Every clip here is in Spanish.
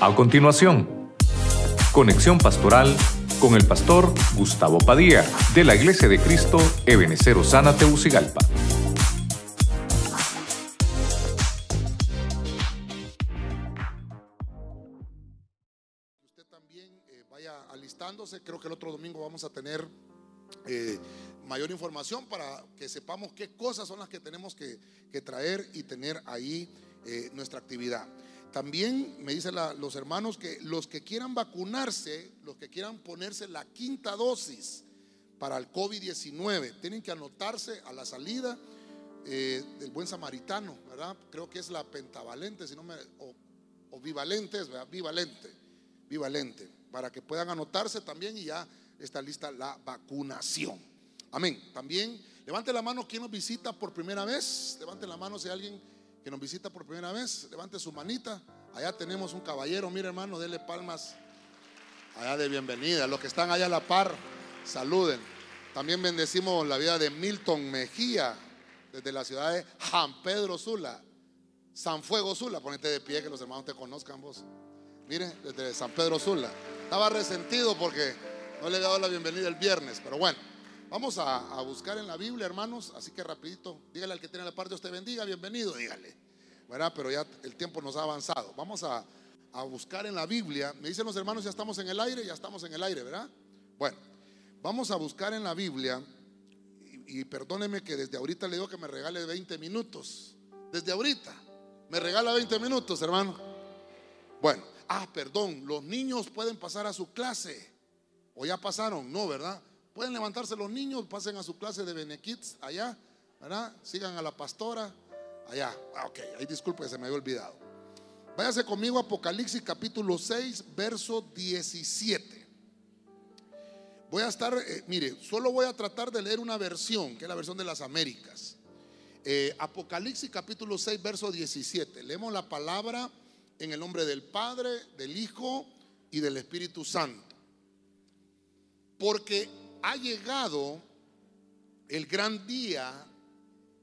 A continuación, conexión pastoral con el pastor Gustavo Padilla de la Iglesia de Cristo Ebenecer Osana Teucigalpa. Usted también eh, vaya alistándose. Creo que el otro domingo vamos a tener eh, mayor información para que sepamos qué cosas son las que tenemos que, traer y tener ahí eh, nuestra actividad. También me dicen los hermanos que los que quieran vacunarse, los que quieran ponerse la quinta dosis para el COVID-19, tienen que anotarse a la salida eh, del buen samaritano, ¿verdad? Creo que es la pentavalente, si no me, o, o bivalente, ¿verdad? Bivalente, bivalente, para que puedan anotarse también y ya está lista la vacunación. Amén. También levante la mano quien nos visita por primera vez. Levante la mano si alguien que nos visita por primera vez. Levante su manita. Allá tenemos un caballero. Mire, hermano, dele palmas allá de bienvenida. Los que están allá a la par, saluden. También bendecimos la vida de Milton Mejía, desde la ciudad de San Pedro Sula. San Fuego Sula, ponete de pie que los hermanos te conozcan vos. Mire, desde San Pedro Sula. Estaba resentido porque no le había dado la bienvenida el viernes, pero bueno. Vamos a, buscar en la Biblia, hermanos, así que rapidito, dígale al que tiene la parte, Dios te bendiga, bienvenido, dígale. ¿Verdad? Pero ya el tiempo nos ha avanzado. Vamos a, a buscar en la Biblia. Me dicen los hermanos, ya estamos en el aire, ya estamos en el aire, ¿verdad? Bueno, vamos a buscar en la Biblia, y, y perdóneme que desde ahorita le digo que me regale 20 minutos. Desde ahorita, me regala 20 minutos, hermano. Bueno, ah, perdón, los niños pueden pasar a su clase. ¿O ya pasaron? No, ¿verdad? Pueden levantarse los niños, pasen a su clase de Benekids allá, ¿verdad? Sigan a la pastora allá. Ah, ok, ahí disculpe, se me había olvidado. Váyase conmigo Apocalipsis capítulo 6, verso 17. Voy a estar, eh, mire, solo voy a tratar de leer una versión, que es la versión de las Américas. Eh, Apocalipsis capítulo 6, verso 17. Leemos la palabra en el nombre del Padre, del Hijo y del Espíritu Santo. Porque ha llegado el gran día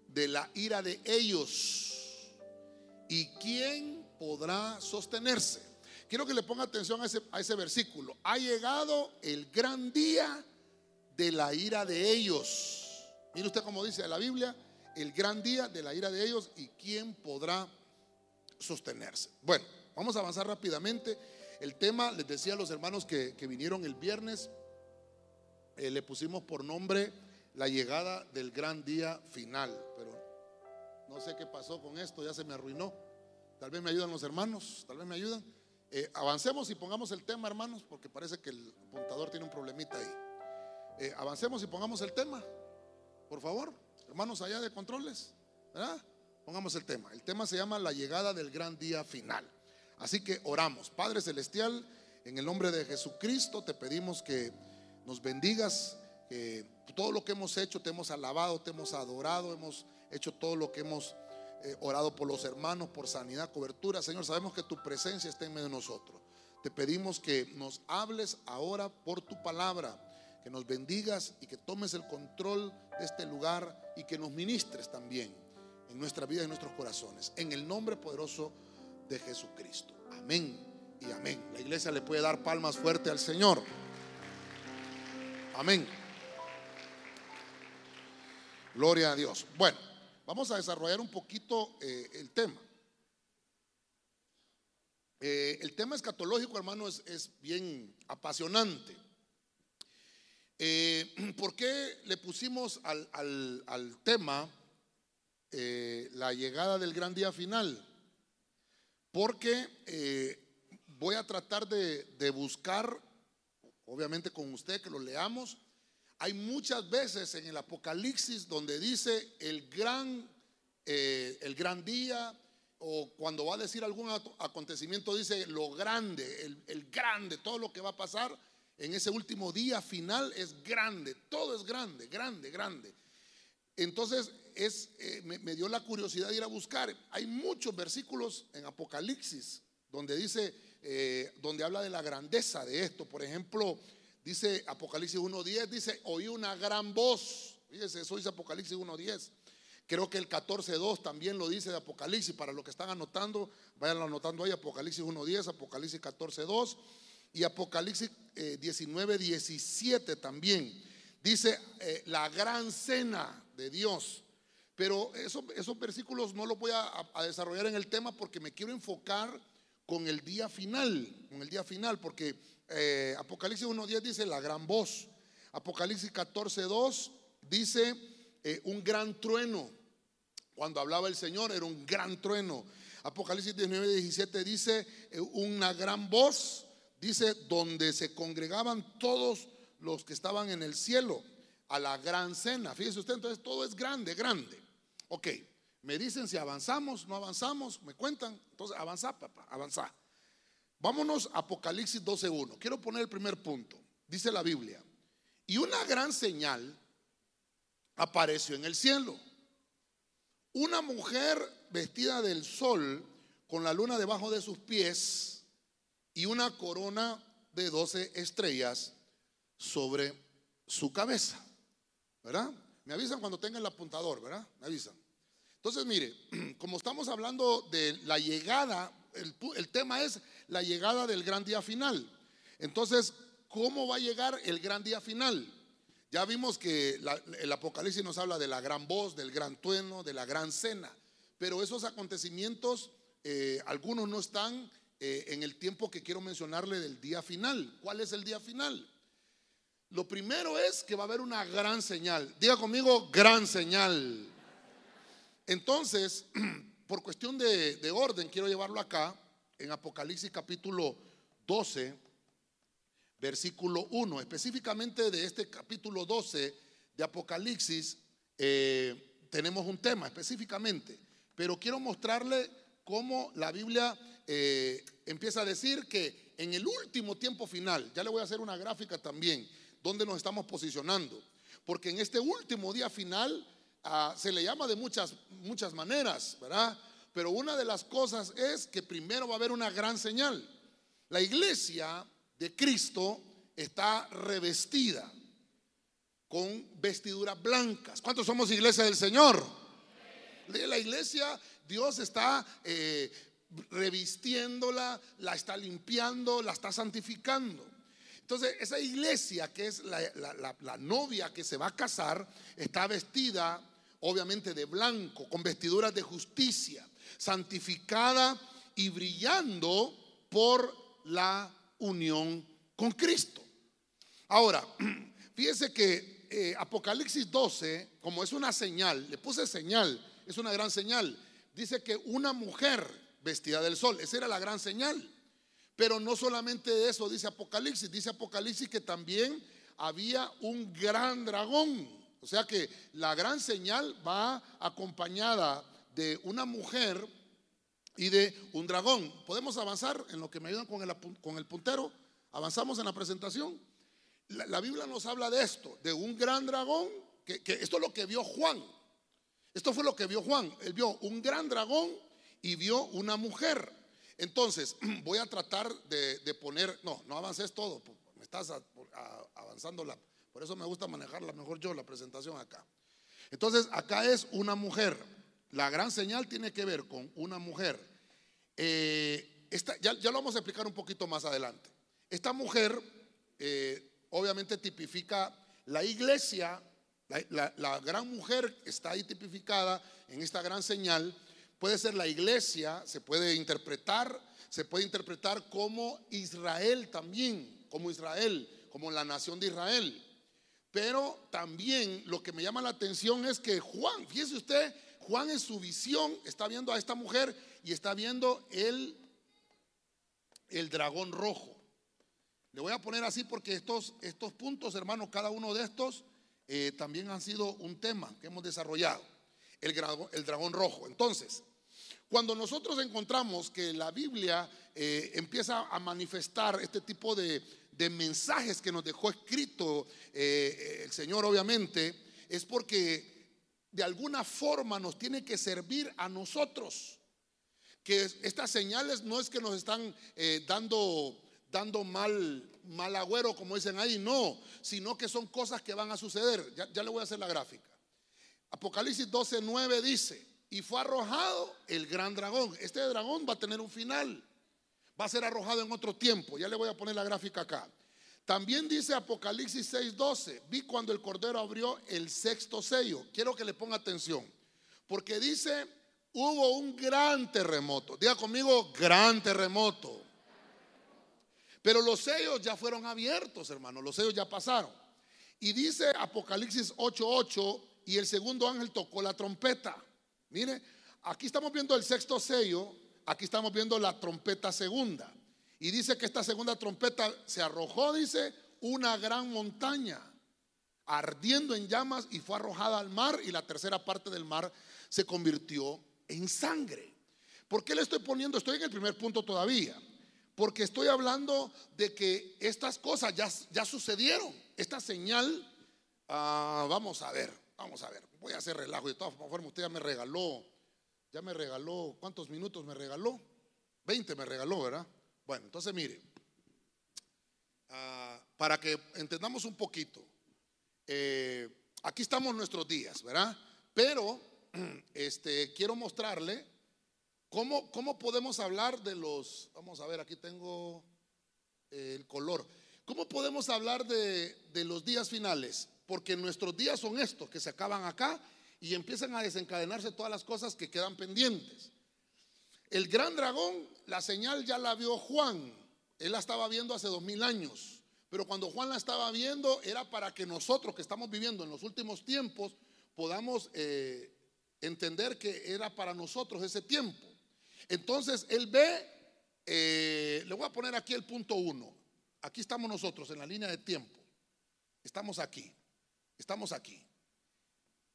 de la ira de ellos. ¿Y quién podrá sostenerse? Quiero que le ponga atención a ese, versículo. Ha llegado el gran día de la ira de ellos. Mire usted cómo dice la Biblia, el gran día de la ira de ellos y quién podrá sostenerse. Bueno, vamos a avanzar rápidamente. El tema, les decía a los hermanos que vinieron el viernes, eh, le pusimos por nombre la llegada del gran día final, pero no sé qué pasó con esto, ya se me arruinó. Tal vez me ayudan los hermanos, tal vez me ayudan. Eh, avancemos y pongamos el tema, hermanos, porque parece que el apuntador tiene un problemita ahí. Eh, avancemos y pongamos el tema, por favor, hermanos allá de controles, ¿verdad? Pongamos el tema. El tema se llama la llegada del gran día final. Así que oramos. Padre Celestial, en el nombre de Jesucristo te pedimos que nos bendigas, todo lo que hemos hecho, te hemos alabado, te hemos adorado, hemos hecho todo lo que hemos eh, orado por los hermanos, por sanidad, cobertura. Señor, sabemos que tu presencia está en medio de nosotros. Te pedimos que nos hables ahora por tu palabra, que nos bendigas y que tomes el control de este lugar y que nos ministres también en nuestra vida y en nuestros corazones. En el nombre poderoso de Jesucristo. Amén y amén. La iglesia le puede dar palmas fuerte al Señor. Amén. Gloria a Dios. Bueno, vamos a desarrollar un poquito eh, el tema. Eh, el tema escatológico, hermano, es, bien apasionante. Eh, ¿Por qué le pusimos al, al- al tema la llegada del gran día final? Porque voy a tratar de, de buscar, obviamente con usted que lo leamos, hay muchas veces en el Apocalipsis donde dice el gran, eh, el gran día, o cuando va a decir algún acontecimiento, dice lo grande, el, el grande, todo lo que va a pasar en ese último día final es grande, todo es grande, grande, grande. Entonces es, eh, me, me dio la curiosidad de ir a buscar. Hay muchos versículos en Apocalipsis donde dice, eh, donde habla de la grandeza de esto. Por ejemplo, dice Apocalipsis 1.10, dice, oí una gran voz. Fíjese, eso dice Apocalipsis 1.10. Creo que el 14.2 también lo dice de Apocalipsis. Para los que están anotando, vayan anotando ahí Apocalipsis 1.10, Apocalipsis 14.2 y Apocalipsis 19.17 eh, también. Dice eh, la gran cena de Dios. Pero esos versículos no los voy a, desarrollar en el tema porque me quiero enfocar con el día final, con el día final, porque eh, Apocalipsis 1.10 dice la gran voz. Apocalipsis 14.2 dice eh, un gran trueno. Cuando hablaba el Señor era un gran trueno. Apocalipsis 19.17 dice eh, una gran voz, dice donde se congregaban todos los que estaban en el cielo a la gran cena. Fíjese usted, entonces todo es grande, grande. Ok, me dicen si avanzamos, no avanzamos, me cuentan. Entonces, avanza, papá, avanza. Vámonos a Apocalipsis 12.1. Quiero poner el primer punto. Dice la Biblia. Y una gran señal apareció en el cielo. Una mujer vestida del sol con la luna debajo de sus pies y una corona de doce estrellas sobre su cabeza. ¿Verdad? Me avisan cuando tengan el apuntador, ¿verdad? Me avisan. Entonces, mire, como estamos hablando de la llegada, el, tema es la llegada del gran día final. Entonces, ¿cómo va a llegar el gran día final? Ya vimos que el Apocalipsis nos habla de la gran voz, del gran trueno, de la gran cena. Pero esos acontecimientos, eh, algunos no están eh, en el tiempo que quiero mencionarle del día final. ¿Cuál es el día final? Lo primero es que va a haber una gran señal. Diga conmigo, gran señal. Entonces, por cuestión de, orden, quiero llevarlo acá, en Apocalipsis capítulo 12, versículo 1. Específicamente de este capítulo 12 de Apocalipsis, eh, tenemos un tema específicamente. Pero quiero mostrarle cómo la Biblia eh, empieza a decir que en el último tiempo final, ya le voy a hacer una gráfica también, dónde nos estamos posicionando. Porque en este último día final ah, se le llama de muchas, muchas maneras, ¿verdad? Pero una de las cosas es que primero va a haber una gran señal. La iglesia de Cristo está revestida con vestiduras blancas. ¿Cuántos somos iglesia del Señor? La iglesia, Dios está eh, revistiéndola, la está limpiando, la está santificando. Entonces, esa iglesia que es la, novia que se va a casar, está vestida obviamente de blanco, con vestiduras de justicia, santificada y brillando por la unión con Cristo. Ahora, fíjese que eh, Apocalipsis 12, como es una señal, le puse señal, es una gran señal, dice que una mujer vestida del sol, esa era la gran señal. Pero no solamente eso dice Apocalipsis, dice Apocalipsis que también había un gran dragón. O sea que la gran señal va acompañada de una mujer y de un dragón. ¿Podemos avanzar en lo que me ayudan con el, puntero? Avanzamos en la presentación. La, Biblia nos habla de esto, de un gran dragón, que esto es lo que vio Juan. Esto fue lo que vio Juan. Él vio un gran dragón y vio una mujer. Entonces, voy a tratar de, poner, no, no avances todo, me estás avanzando la, por eso me gusta manejarla mejor yo, la presentación acá. Entonces, acá es una mujer. La gran señal tiene que ver con una mujer. Eh, ya, lo vamos a explicar un poquito más adelante. Esta mujer eh, obviamente tipifica la iglesia, la gran mujer está ahí tipificada en esta gran señal puede ser la iglesia, se puede interpretar, se puede interpretar como Israel también, como Israel, como la nación de Israel. Pero también lo que me llama la atención es que Juan, fíjese usted, Juan en su visión está viendo a esta mujer y está viendo el, el dragón rojo. Le voy a poner así porque estos, estos puntos, hermanos, cada uno de estos eh, también han sido un tema que hemos desarrollado. El, el dragón rojo. Entonces, cuando nosotros encontramos que la Biblia eh, empieza a manifestar este tipo de, mensajes que nos dejó escrito eh, el Señor, obviamente, es porque de alguna forma nos tiene que servir a nosotros. Que estas señales no es que nos están eh, dando, dando mal, mal agüero, como dicen ahí, no, sino que son cosas que van a suceder. Ya, ya le voy a hacer la gráfica. Apocalipsis 12, 9 dice, y fue arrojado el gran dragón. Este dragón va a tener un final. Va a ser arrojado en otro tiempo. Ya le voy a poner la gráfica acá. También dice Apocalipsis 6:12, vi cuando el Cordero abrió el sexto sello. Quiero que le ponga atención, porque dice, hubo un gran terremoto. Diga conmigo, gran terremoto. Pero los sellos ya fueron abiertos, hermano, los sellos ya pasaron. Y dice Apocalipsis 8:8, y el segundo ángel tocó la trompeta. Mire, aquí estamos viendo el sexto sello, aquí estamos viendo la trompeta segunda. Y dice que esta segunda trompeta se arrojó, dice, una gran montaña, ardiendo en llamas y fue arrojada al mar y la tercera parte del mar se convirtió en sangre. ¿Por qué le estoy poniendo? Estoy en el primer punto todavía. Porque estoy hablando de que estas cosas ya, ya sucedieron. Esta señal, ah, vamos a ver, vamos a ver. Voy a hacer relajo. De todas formas, usted ya me regaló, ya me regaló, ¿cuántos minutos me regaló? 20 me regaló, ¿verdad? Bueno, entonces mire, ah, para que entendamos un poquito, eh, aquí estamos nuestros días, ¿verdad? Pero este, quiero mostrarle cómo, cómo podemos hablar de los, vamos a ver, aquí tengo el color, ¿cómo podemos hablar de, de los días finales? Porque nuestros días son estos, que se acaban acá y empiezan a desencadenarse todas las cosas que quedan pendientes. El gran dragón, la señal ya la vio Juan. Él la estaba viendo hace dos mil años. Pero cuando Juan la estaba viendo era para que nosotros que estamos viviendo en los últimos tiempos podamos eh, entender que era para nosotros ese tiempo. Entonces él ve, eh, le voy a poner aquí el punto uno. Aquí estamos nosotros en la línea de tiempo. Estamos aquí. Estamos aquí.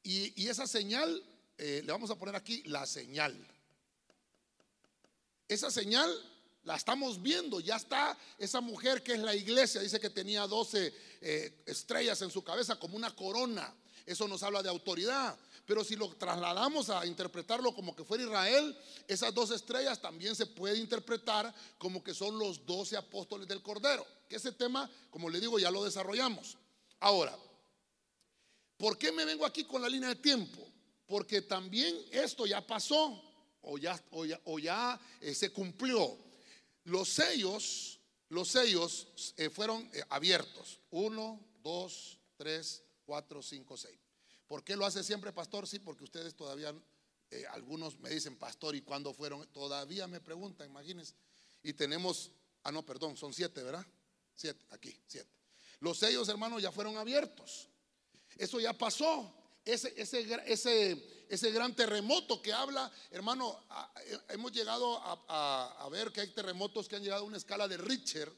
Y, esa señal, eh, le vamos a poner aquí la señal. Esa señal la estamos viendo, ya está esa mujer que es la iglesia, dice que tenía 12 eh, estrellas en su cabeza como una corona. Eso nos habla de autoridad. Pero si lo trasladamos a interpretarlo como que fuera Israel, esas dos estrellas también se puede interpretar como que son los 12 apóstoles del Cordero. Que ese tema, como le digo, ya lo desarrollamos. Ahora, ¿por qué me vengo aquí con la línea de tiempo? Porque también esto ya pasó o ya, o ya, eh, se cumplió. Los sellos, los sellos eh, fueron eh, abiertos. Uno, dos, tres, cuatro, cinco, seis. ¿Por qué lo hace siempre, pastor? Sí, porque ustedes todavía, algunos me dicen, pastor, ¿y cuándo fueron? Todavía me preguntan, imagínense. Y tenemos, ah, no, perdón, son siete, ¿verdad? Siete, aquí, siete. Los sellos, hermanos, ya fueron abiertos. Eso ya pasó. Ese, ese, ese, ese gran terremoto que habla, hermano, eh, hemos llegado a, ver que hay terremotos que han llegado a una escala de Richter,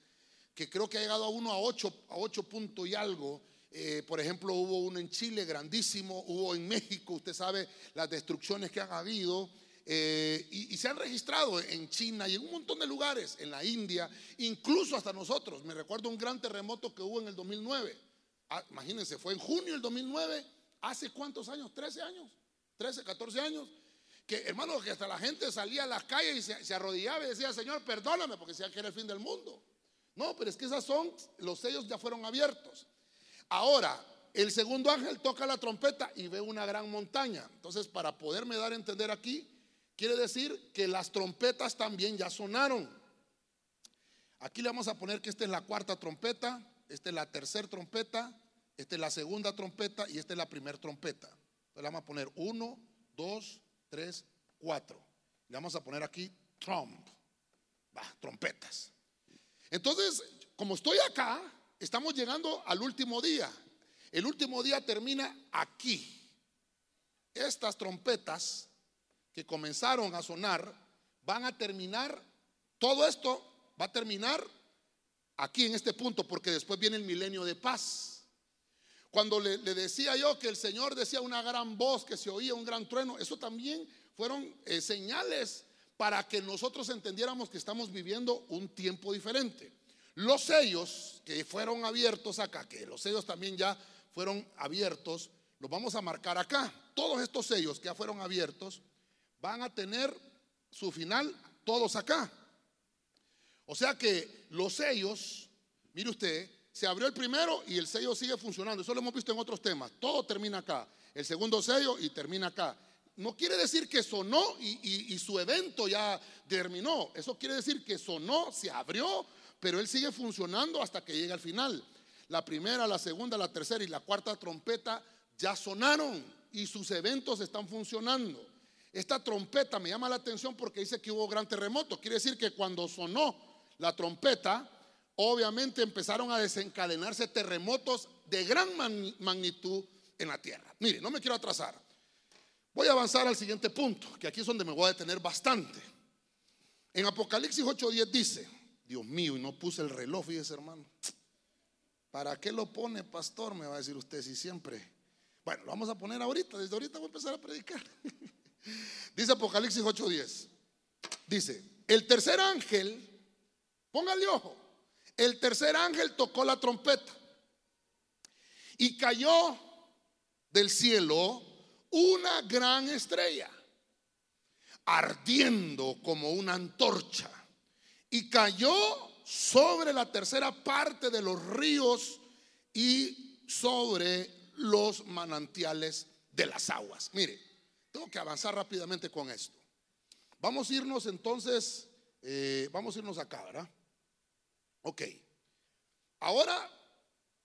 que creo que ha llegado a uno a ocho, a ocho puntos y algo. Eh, por ejemplo, hubo uno en Chile grandísimo, hubo en México, usted sabe las destrucciones que han habido. Eh, y, se han registrado en China y en un montón de lugares, en la India, incluso hasta nosotros. Me recuerdo un gran terremoto que hubo en el 2009. Ah, imagínense, fue en junio del 2009, hace cuántos años, 13 años. 13, 14 años, que hermano, que hasta la gente salía a las calles y se, arrodillaba y decía, Señor, perdóname, porque decía que era el fin del mundo. No, pero es que esas son, los sellos ya fueron abiertos. Ahora, el segundo ángel toca la trompeta y ve una gran montaña. Entonces, para poderme dar a entender aquí, quiere decir que las trompetas también ya sonaron. Aquí le vamos a poner que esta es la cuarta trompeta, esta es la tercera trompeta, esta es la segunda trompeta y esta es la primera trompeta. Entonces le vamos a poner uno, dos, tres, cuatro. Le vamos a poner aquí tromp, trompetas. Entonces, como estoy acá, estamos llegando al último día. El último día termina aquí. Estas trompetas que comenzaron a sonar van a terminar, todo esto va a terminar aquí en este punto, porque después viene el milenio de paz. Cuando le, decía yo que el Señor decía una gran voz, que se oía un gran trueno, eso también fueron eh, señales para que nosotros entendiéramos que estamos viviendo un tiempo diferente. Los sellos que fueron abiertos acá, que los sellos también ya fueron abiertos, los vamos a marcar acá. Todos estos sellos que ya fueron abiertos van a tener su final todos acá. O sea que los sellos, mire usted, se abrió el primero y el sello sigue funcionando. Eso lo hemos visto en otros temas. Todo termina acá. el segundo sello y termina acá. No quiere decir que sonó y, y su evento ya terminó. Eso quiere decir que sonó, se abrió, pero él sigue funcionando hasta que llegue al final. La primera, la segunda, la tercera y la cuarta trompeta ya sonaron y sus eventos están funcionando. Esta trompeta me llama la atención porque dice que hubo gran terremoto. Quiere decir que cuando sonó la trompeta, obviamente empezaron a desencadenarse terremotos de gran magnitud en la tierra. Mire, no me quiero atrasar. Voy a avanzar al siguiente punto, que aquí es donde me voy a detener bastante. En Apocalipsis 8:10 dice, Dios mío, y no puse el reloj, fíjese hermano. ¿Para qué lo pone, pastor? Me va a decir usted si siempre. Bueno, lo vamos a poner ahorita, desde ahorita voy a empezar a predicar. Dice Apocalipsis 8:10. Dice, el tercer ángel, póngale ojo, el tercer ángel tocó la trompeta y cayó del cielo una gran estrella, ardiendo como una antorcha, y cayó sobre la tercera parte de los ríos y sobre los manantiales de las aguas. Mire, tengo que avanzar rápidamente con esto. Vamos a irnos entonces, eh, vamos a irnos acá, ¿verdad? Ok. Ahora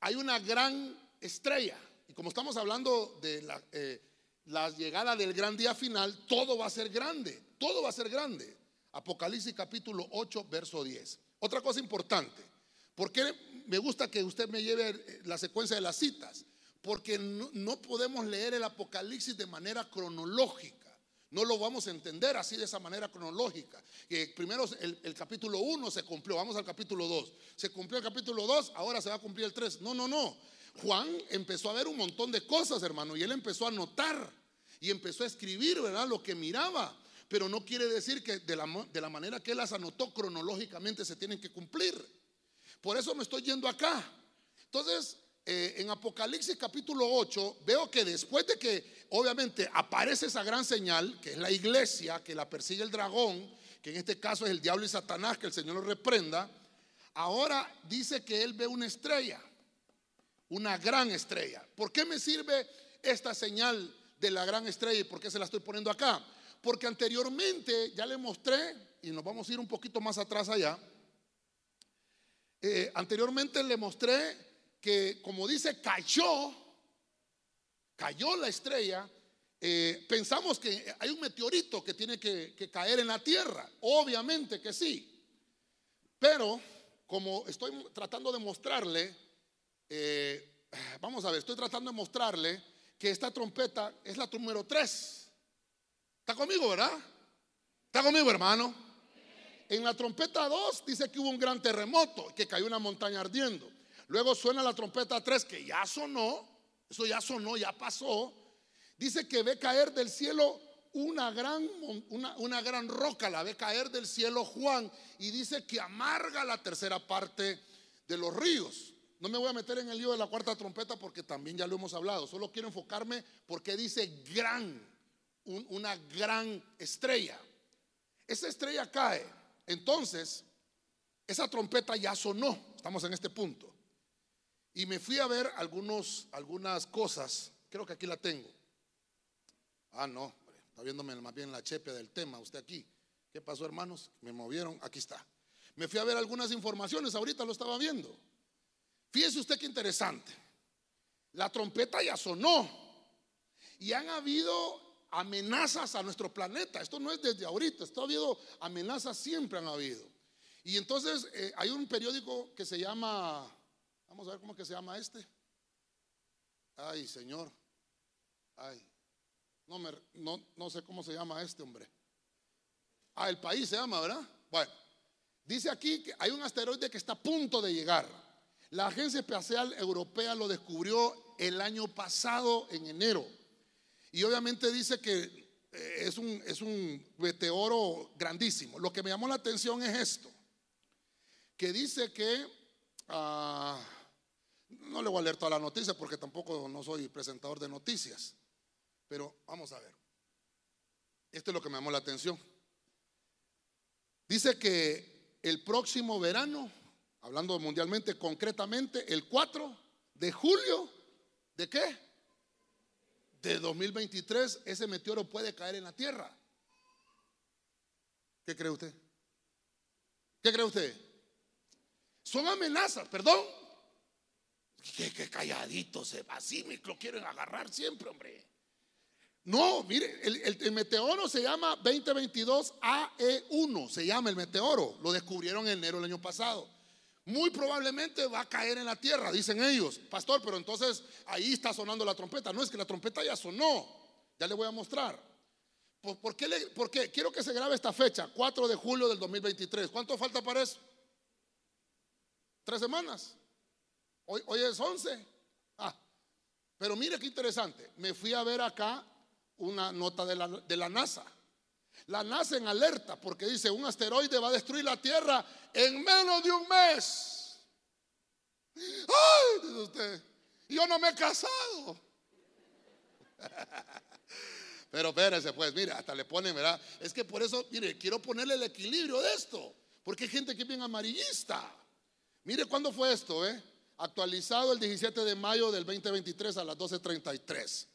hay una gran estrella. Y como estamos hablando de la, eh, la llegada del gran día final, todo va a ser grande. Todo va a ser grande. Apocalipsis capítulo 8, verso 10. Otra cosa importante. ¿Por qué me gusta que usted me lleve la secuencia de las citas? porque no, podemos leer el Apocalipsis de manera cronológica. No lo vamos a entender así de esa manera cronológica. Primero el, el capítulo 1 se cumplió, vamos al capítulo 2. Se cumplió el capítulo 2, ahora se va a cumplir el 3. No, no, no. Juan empezó a ver un montón de cosas, hermano, y él empezó a notar y empezó a escribir, ¿verdad? Lo que miraba. Pero no quiere decir que de la, de la manera que él las anotó cronológicamente se tienen que cumplir. Por eso me estoy yendo acá. Entonces, eh, en Apocalipsis capítulo 8 veo que después de que obviamente aparece esa gran señal, que es la iglesia, que la persigue el dragón, que en este caso es el diablo y Satanás, que el Señor lo reprenda, ahora dice que él ve una estrella, una gran estrella. ¿Por qué me sirve esta señal de la gran estrella y por qué se la estoy poniendo acá? Porque anteriormente ya le mostré, y nos vamos a ir un poquito más atrás allá, eh, anteriormente le mostré que, como dice, cayó, cayó la estrella, eh, pensamos que hay un meteorito que tiene que, caer en la tierra. Obviamente que sí. Pero, como estoy tratando de mostrarle, eh, vamos a ver, estoy tratando de mostrarle que esta trompeta es la número 3. ¿Está conmigo, verdad? ¿Está conmigo, hermano? En la trompeta 2 dice que hubo un gran terremoto, que cayó una montaña ardiendo. Luego suena la trompeta 3 que ya sonó, eso ya sonó, ya pasó. Dice que ve caer del cielo una gran, una, una gran roca, la ve caer del cielo Juan y dice que amarga la tercera parte de los ríos. No me voy a meter en el lío de la cuarta trompeta porque también ya lo hemos hablado. Solo quiero enfocarme porque dice gran, una gran estrella. Esa estrella cae. Entonces, esa trompeta ya sonó. Estamos en este punto. Y me fui a ver algunos, algunas cosas. Creo que aquí la tengo. Ah, no, está viéndome más bien la chepe del tema, usted aquí. ¿Qué pasó, hermanos? Me movieron, aquí está. Me fui a ver algunas informaciones, ahorita lo estaba viendo. Fíjese usted qué interesante. La trompeta ya sonó. Y han habido amenazas a nuestro planeta. Esto no es desde ahorita, esto ha habido amenazas, siempre han habido. Y entonces eh, hay un periódico que se llama Vamos a ver cómo que se llama este. Ay, Señor. Ay. No, me, no, no sé cómo se llama este hombre. Ah, el país se llama, ¿verdad? Bueno, dice aquí que hay un asteroide que está a punto de llegar. La Agencia Espacial Europea lo descubrió el año pasado, en enero. Y obviamente dice que eh, es un, es un meteoro grandísimo. Lo que me llamó la atención es esto, que dice que... Ah, no le voy a leer toda la noticia porque tampoco no soy presentador de noticias. Pero vamos a ver. Esto es lo que me llamó la atención. Dice que el próximo verano, hablando mundialmente, concretamente, el 4 de julio, ¿de qué? de 2023 ese meteoro puede caer en la Tierra. ¿Qué cree usted? ¿Qué cree usted? Son amenazas, perdón. Que, calladitos, así me lo quieren agarrar siempre, hombre. No, mire, el, meteoro se llama 2022 AE1, se llama el meteoro. Lo descubrieron en enero del año pasado. Muy probablemente va a caer en la tierra, dicen ellos. Pastor, pero entonces ahí está sonando la trompeta. No es que la trompeta ya sonó. Ya le voy a mostrar. ¿Por, qué, ¿Por qué? Quiero que se grabe esta fecha, 4 de julio del 2023. ¿Cuánto falta para eso? Tres semanas. Hoy, es 11. Ah, pero mire qué interesante. Me fui a ver acá una nota de la, de la NASA. La NASA en alerta porque dice un asteroide va a destruir la Tierra en menos de un mes. Ay, dice usted, yo no me he casado. Pero espérese, pues, mire, hasta le ponen, ¿verdad? Es que por eso, mire, quiero ponerle el equilibrio de esto. Porque hay gente que es bien amarillista. Mire cuándo fue esto, ¿eh? Actualizado el 17 de mayo del 2023 a las 12.33.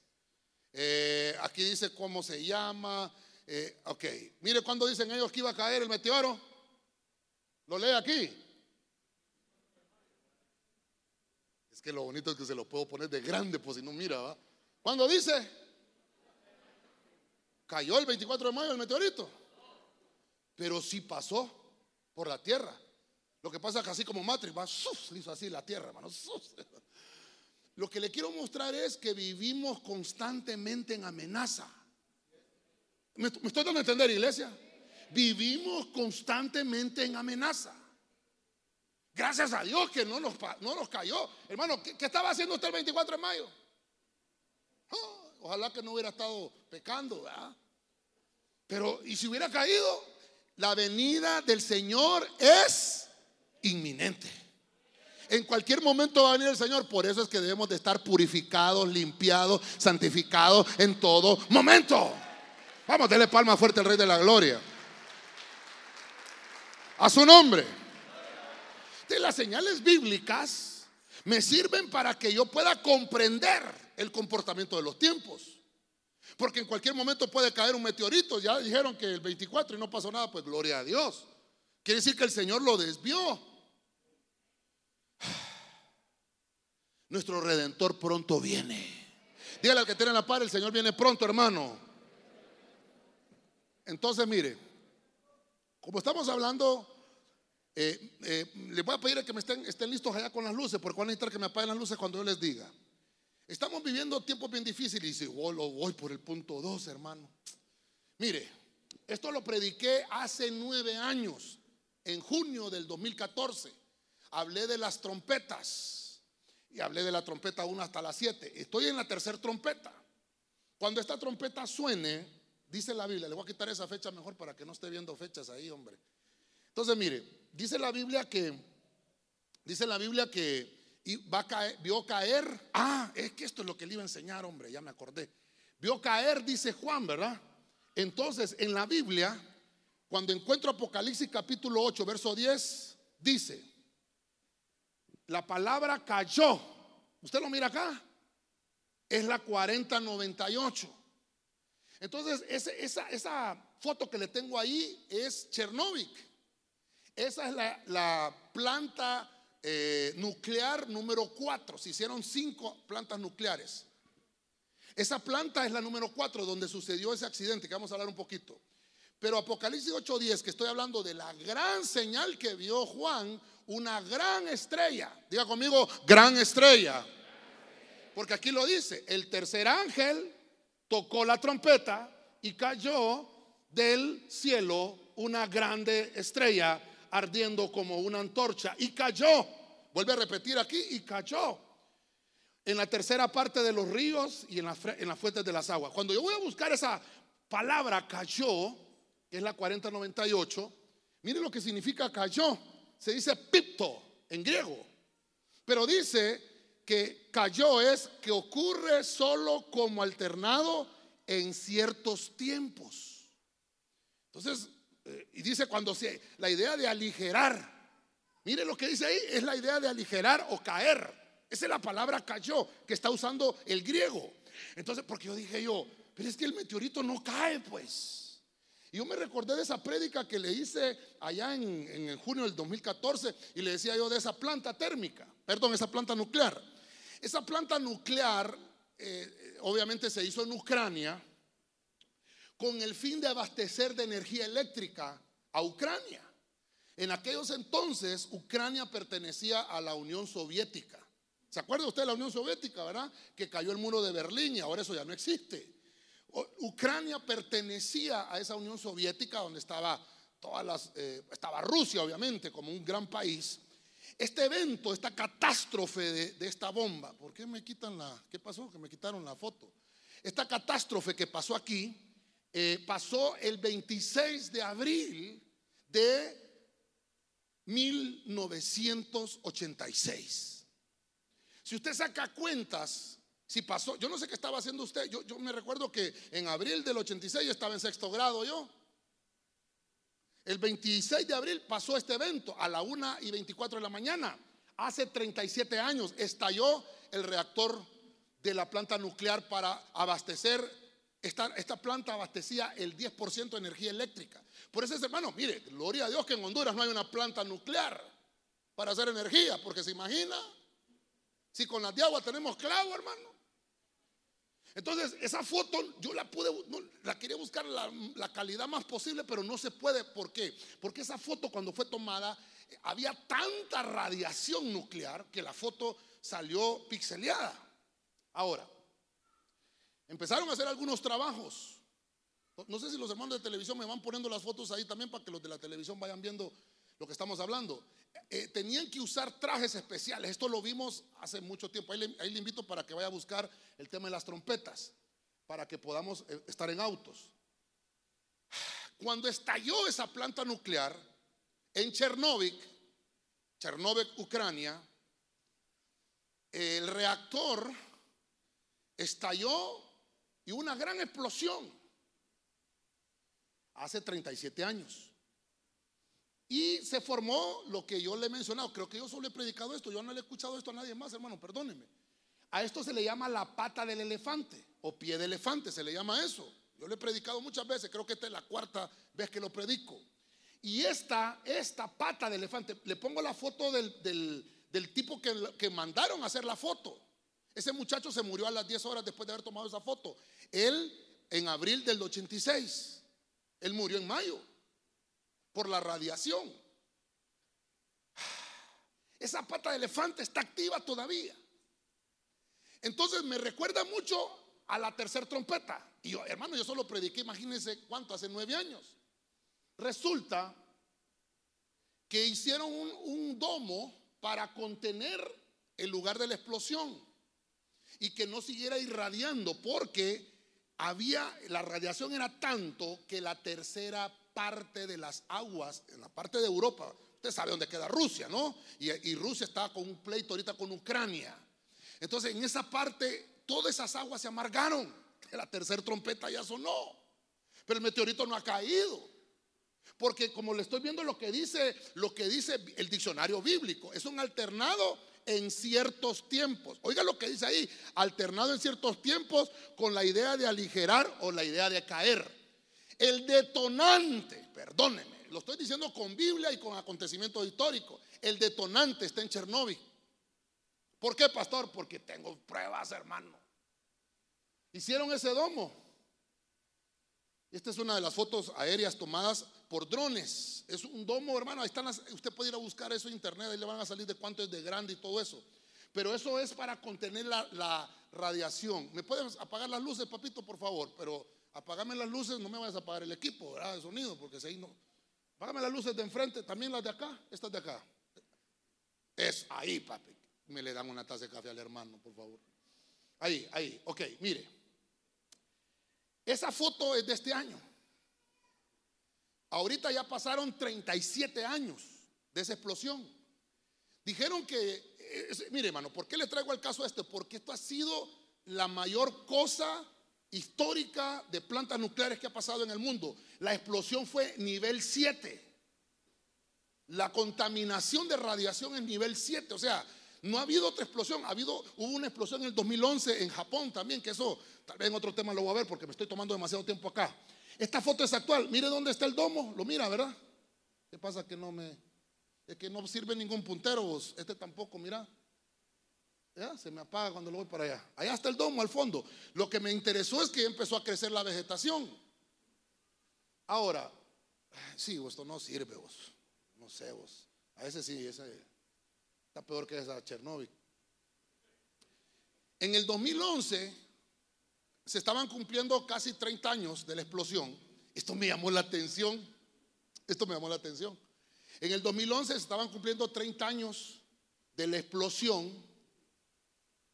Eh, aquí dice cómo se llama. Eh, ok, mire cuándo dicen ellos que iba a caer el meteoro. Lo lee aquí. Es que lo bonito es que se lo puedo poner de grande, pues si no mira, ¿va? ¿Cuándo dice? Cayó el 24 de mayo el meteorito. Pero sí pasó por la tierra. Lo que pasa es que así como Matrix va, hizo así la tierra, hermano. Lo que le quiero mostrar es que vivimos constantemente en amenaza. ¿Me, estoy dando a entender, iglesia? Vivimos constantemente en amenaza. Gracias a Dios que no nos, no nos cayó. Hermano, ¿qué, estaba haciendo usted el 24 de mayo? Oh, Ojalá que no hubiera estado pecando, ¿verdad? Pero, ¿y si hubiera caído? La venida del Señor es inminente. En cualquier momento va a venir el Señor. Por eso es que debemos de estar purificados, limpiados, santificados en todo momento. Vamos, denle palma fuerte al Rey de la Gloria. A su nombre. De las señales bíblicas me sirven para que yo pueda comprender el comportamiento de los tiempos. Porque en cualquier momento puede caer un meteorito. Ya dijeron que el 24 y no pasó nada, pues gloria a Dios. Quiere decir que el Señor lo desvió. Nuestro redentor pronto viene. Dígale al que tiene la par, el Señor viene pronto, hermano. Entonces, mire, como estamos hablando, eh, eh, le voy a pedir que me estén, estén listos allá con las luces, porque van a necesitar que me apaguen las luces cuando yo les diga. Estamos viviendo tiempos bien difíciles y dice, oh, voy por el punto 2, hermano. Mire, esto lo prediqué hace nueve años, en junio del 2014. Hablé de las trompetas y hablé de la trompeta 1 hasta la 7. Estoy en la tercera trompeta. Cuando esta trompeta suene, dice la Biblia, le voy a quitar esa fecha mejor para que no esté viendo fechas ahí, hombre. Entonces, mire, dice la Biblia que, dice la Biblia que va a caer, vio caer. Ah, es que esto es lo que le iba a enseñar, hombre, ya me acordé. Vio caer, dice Juan, ¿verdad? Entonces, en la Biblia, cuando encuentro Apocalipsis capítulo 8, verso 10, dice, la palabra cayó. Usted lo mira acá. Es la 4098. Entonces, esa, esa, foto que le tengo ahí es Chernobyl. Esa es la, la planta eh, nuclear número 4. Se hicieron cinco plantas nucleares. Esa planta es la número 4 donde sucedió ese accidente que vamos a hablar un poquito. Pero Apocalipsis 8:10, que estoy hablando de la gran señal que vio Juan, una gran estrella. Diga conmigo, gran estrella. Porque aquí lo dice, el tercer ángel tocó la trompeta y cayó del cielo una grande estrella ardiendo como una antorcha y cayó. Vuelve a repetir aquí y cayó en la tercera parte de los ríos y en, en las fuentes de las aguas. Cuando yo voy a buscar esa palabra cayó, es la 4098, mire lo que significa cayó. Se dice pipto en griego, pero dice que cayó es que ocurre solo como alternado en ciertos tiempos. Entonces, eh, y dice cuando se, la idea de aligerar, mire lo que dice ahí, es la idea de aligerar o caer. Esa es la palabra cayó que está usando el griego. Entonces, porque yo dije yo, pero es que el meteorito no cae, pues. Y yo me recordé de esa prédica que le hice allá en, en junio del 2014 y le decía yo de esa planta térmica, perdón, esa planta nuclear. Esa planta nuclear eh, obviamente se hizo en Ucrania con el fin de abastecer de energía eléctrica a Ucrania. En aquellos entonces, Ucrania pertenecía a la Unión Soviética. ¿Se acuerda usted de la Unión Soviética, verdad? Que cayó el muro de Berlín y ahora eso ya no existe. Ucrania pertenecía a esa Unión Soviética donde estaba todas las, eh, estaba Rusia, obviamente, como un gran país. Este evento, esta catástrofe de, esta bomba, ¿por qué me quitan la, qué pasó? Que me quitaron la foto. Esta catástrofe que pasó aquí, eh, pasó el 26 de abril de 1986. Si usted saca cuentas, si pasó, yo no sé qué estaba haciendo usted, yo, yo me recuerdo que en abril del 86 estaba en sexto grado yo. El 26 de abril pasó este evento a la 1 y 24 de la mañana. Hace 37 años estalló el reactor de la planta nuclear para abastecer. Esta, esta planta abastecía el 10% de energía eléctrica. Por eso, hermano, mire, gloria a Dios que en Honduras no hay una planta nuclear para hacer energía, porque se imagina si con las de agua tenemos clavo, hermano. Entonces, esa foto yo la pude, la quería buscar la, la, calidad más posible, pero no se puede. ¿Por qué? Porque esa foto cuando fue tomada, eh, había tanta radiación nuclear que la foto salió pixeleada. Ahora, empezaron a hacer algunos trabajos. No sé si los hermanos de televisión me van poniendo las fotos ahí también para que los de la televisión vayan viendo lo que estamos hablando. Eh, tenían que usar trajes especiales. Esto lo vimos hace mucho tiempo. Ahí le, invito para que vaya a buscar el tema de las trompetas, para que podamos eh, estar en autos. Cuando estalló esa planta nuclear en Chernóbil, Chernóbil, Ucrania, el reactor estalló y una gran explosión hace 37 años. Y se formó lo que yo le he mencionado. Creo que yo solo he predicado esto. Yo no le he escuchado esto a nadie más, hermano. Perdóneme. A esto se le llama la pata del elefante o pie de elefante. Se le llama eso. Yo lo he predicado muchas veces. Creo que esta es la cuarta vez que lo predico. Y esta, esta pata del elefante, le pongo la foto del, del, tipo que, que mandaron a hacer la foto. Ese muchacho se murió a las 10 horas después de haber tomado esa foto. Él en abril del 86. Él murió en mayo por la radiación. Esa pata de elefante está activa todavía. Entonces me recuerda mucho a la tercera trompeta. Y yo, hermano, yo solo prediqué, imagínense cuánto, hace nueve años. Resulta que hicieron un, un domo para contener el lugar de la explosión y que no siguiera irradiando porque había la radiación era tanto que la tercera parte de las aguas, en la parte de Europa, usted sabe dónde queda Rusia, ¿no? Y, Rusia está con un pleito ahorita con Ucrania. Entonces, en esa parte, todas esas aguas se amargaron. La tercera trompeta ya sonó. Pero el meteorito no ha caído. Porque como le estoy viendo lo que dice, lo que dice el diccionario bíblico, es un alternado en ciertos tiempos. Oiga lo que dice ahí, alternado en ciertos tiempos con la idea de aligerar o la idea de caer. El detonante, perdóneme, lo estoy diciendo con Biblia y con acontecimientos históricos. El detonante está en Chernóbil. ¿Por qué, pastor? Porque tengo pruebas, hermano. Hicieron ese domo. Esta es una de las fotos aéreas tomadas por drones. Es un domo, hermano. Ahí están usted puede ir a buscar eso en internet, ahí le van a salir de cuánto es de grande y todo eso. Pero eso es para contener la, la radiación. ¿Me puedes apagar las luces, papito, por favor? Pero apagame las luces, no me vayas a apagar el equipo, ¿verdad? De sonido, porque si ahí no. Apágame las luces de enfrente, también las de acá, estas de acá. Es ahí, papi. Me le dan una taza de café al hermano, por favor. Ahí, ahí, ok, mire. Esa foto es de este año. Ahorita ya pasaron 37 años de esa explosión. Dijeron que, mire hermano, ¿por qué le traigo el caso a este? Porque esto ha sido la mayor cosa histórica de plantas nucleares que ha pasado en el mundo. La explosión fue nivel 7. La contaminación de radiación es nivel 7. O sea, no ha habido otra explosión. Ha habido, hubo una explosión en el 2011 en Japón también, que eso tal vez en otro tema lo voy a ver porque me estoy tomando demasiado tiempo acá. Esta foto es actual. Mire dónde está el domo. Lo mira, ¿verdad? ¿Qué pasa que no me... Es que no sirve ningún puntero Este tampoco, mira. ¿Ya? Se me apaga cuando lo voy para allá. Allá está el domo al fondo. Lo que me interesó es que empezó a crecer la vegetación. Ahora, sí, esto no sirve vos. No sé vos. A veces sí, ese está peor que esa Chernobyl. En el 2011 se estaban cumpliendo casi 30 años de la explosión. Esto me llamó la atención. Esto me llamó la atención. En el 2011 se estaban cumpliendo 30 años de la explosión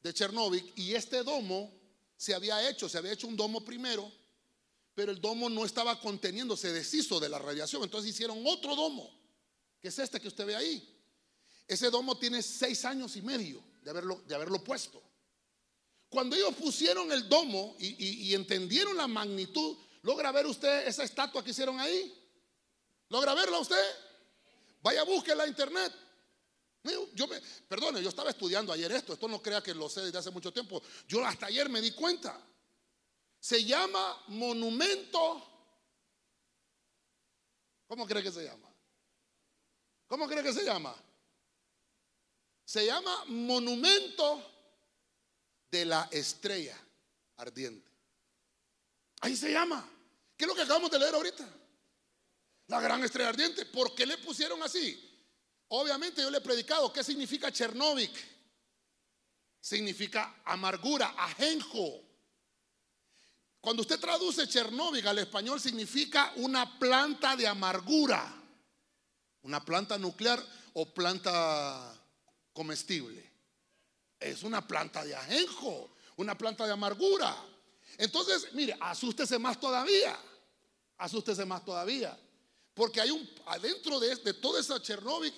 de Chernobyl y este domo se había hecho, se había hecho un domo primero, pero el domo no estaba conteniendo, se deshizo de la radiación. Entonces hicieron otro domo, que es este que usted ve ahí. Ese domo tiene seis años y medio de haberlo, de haberlo puesto. Cuando ellos pusieron el domo y, entendieron la magnitud, ¿logra ver usted esa estatua que hicieron ahí? ¿Logra verla usted? Vaya, búsquela en internet. Yo me, perdone, yo estaba estudiando ayer esto, esto no crea que lo sé desde hace mucho tiempo. Yo hasta ayer me di cuenta. Se llama monumento. ¿Cómo cree que se llama? ¿Cómo cree que se llama? Se llama monumento de la estrella ardiente. Ahí se llama. ¿Qué es lo que acabamos de leer ahorita? La gran estrella ardiente. ¿Por qué le pusieron así? Obviamente yo le he predicado qué significa Chernóbil. Significa amargura, ajenjo. Cuando usted traduce Chernóbil al español significa una planta de amargura. Una planta nuclear o planta comestible es una planta de ajenjo, una planta de amargura. Entonces, mire, asústese más todavía, asústese más todavía, porque hay un, adentro de, de toda esa Chernóbil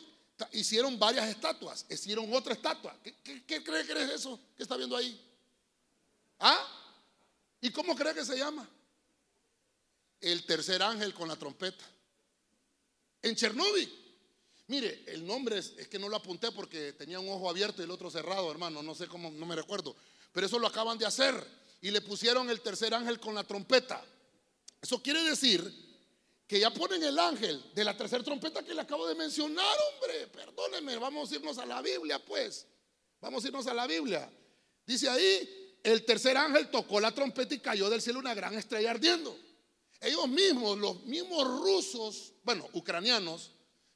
hicieron varias estatuas, hicieron otra estatua. ¿Qué, cree que es eso que está viendo ahí? ¿Ah? ¿Y cómo cree que se llama? El tercer ángel con la trompeta. En Chernóbil. Mire, el nombre es, que no lo apunté porque tenía un ojo abierto y el otro cerrado, hermano. No sé cómo, no me recuerdo. Pero eso lo acaban de hacer. Y le pusieron el tercer ángel con la trompeta. Eso quiere decir que ya ponen el ángel de la tercera trompeta que le acabo de mencionar, hombre. Perdónenme, vamos a irnos a la Biblia, pues. Vamos a irnos a la Biblia. Dice ahí, el tercer ángel tocó la trompeta y cayó del cielo una gran estrella ardiendo. Ellos mismos, los mismos rusos, bueno, ucranianos,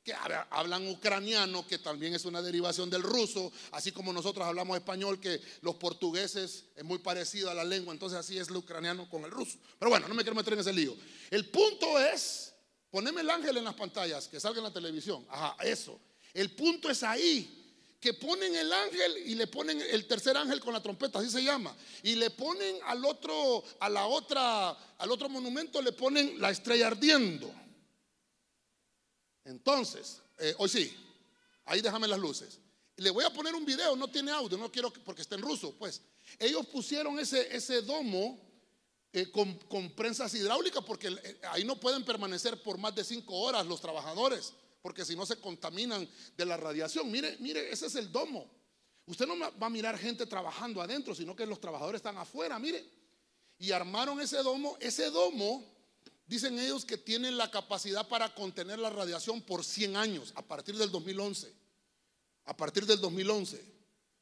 que hablan ucraniano, que también es una derivación del ruso, así como nosotros hablamos español, que los portugueses es muy parecido a la lengua, entonces así es el ucraniano con el ruso. Pero bueno, no me quiero meter en ese lío. El punto es, poneme el ángel en las pantallas, que salga en la televisión. Ajá, eso. El punto es ahí, que ponen el ángel y le ponen el tercer ángel con la trompeta, así se llama, y le ponen al otro, a la otra, al otro monumento le ponen la estrella ardiendo. Entonces, eh, hoy sí, ahí déjame las luces. Le voy a poner un video, no tiene audio, no quiero porque está en ruso, pues. Ellos pusieron ese, ese domo eh, con, prensas hidráulicas porque eh, ahí no pueden permanecer por más de cinco horas los trabajadores, porque si no se contaminan de la radiación. Mire, mire, ese es el domo. Usted no va a mirar gente trabajando adentro, sino que los trabajadores están afuera, mire. Y armaron ese domo. Ese domo Dicen ellos que tienen la capacidad para contener la radiación por 100 años, a partir del 2011. A partir del 2011.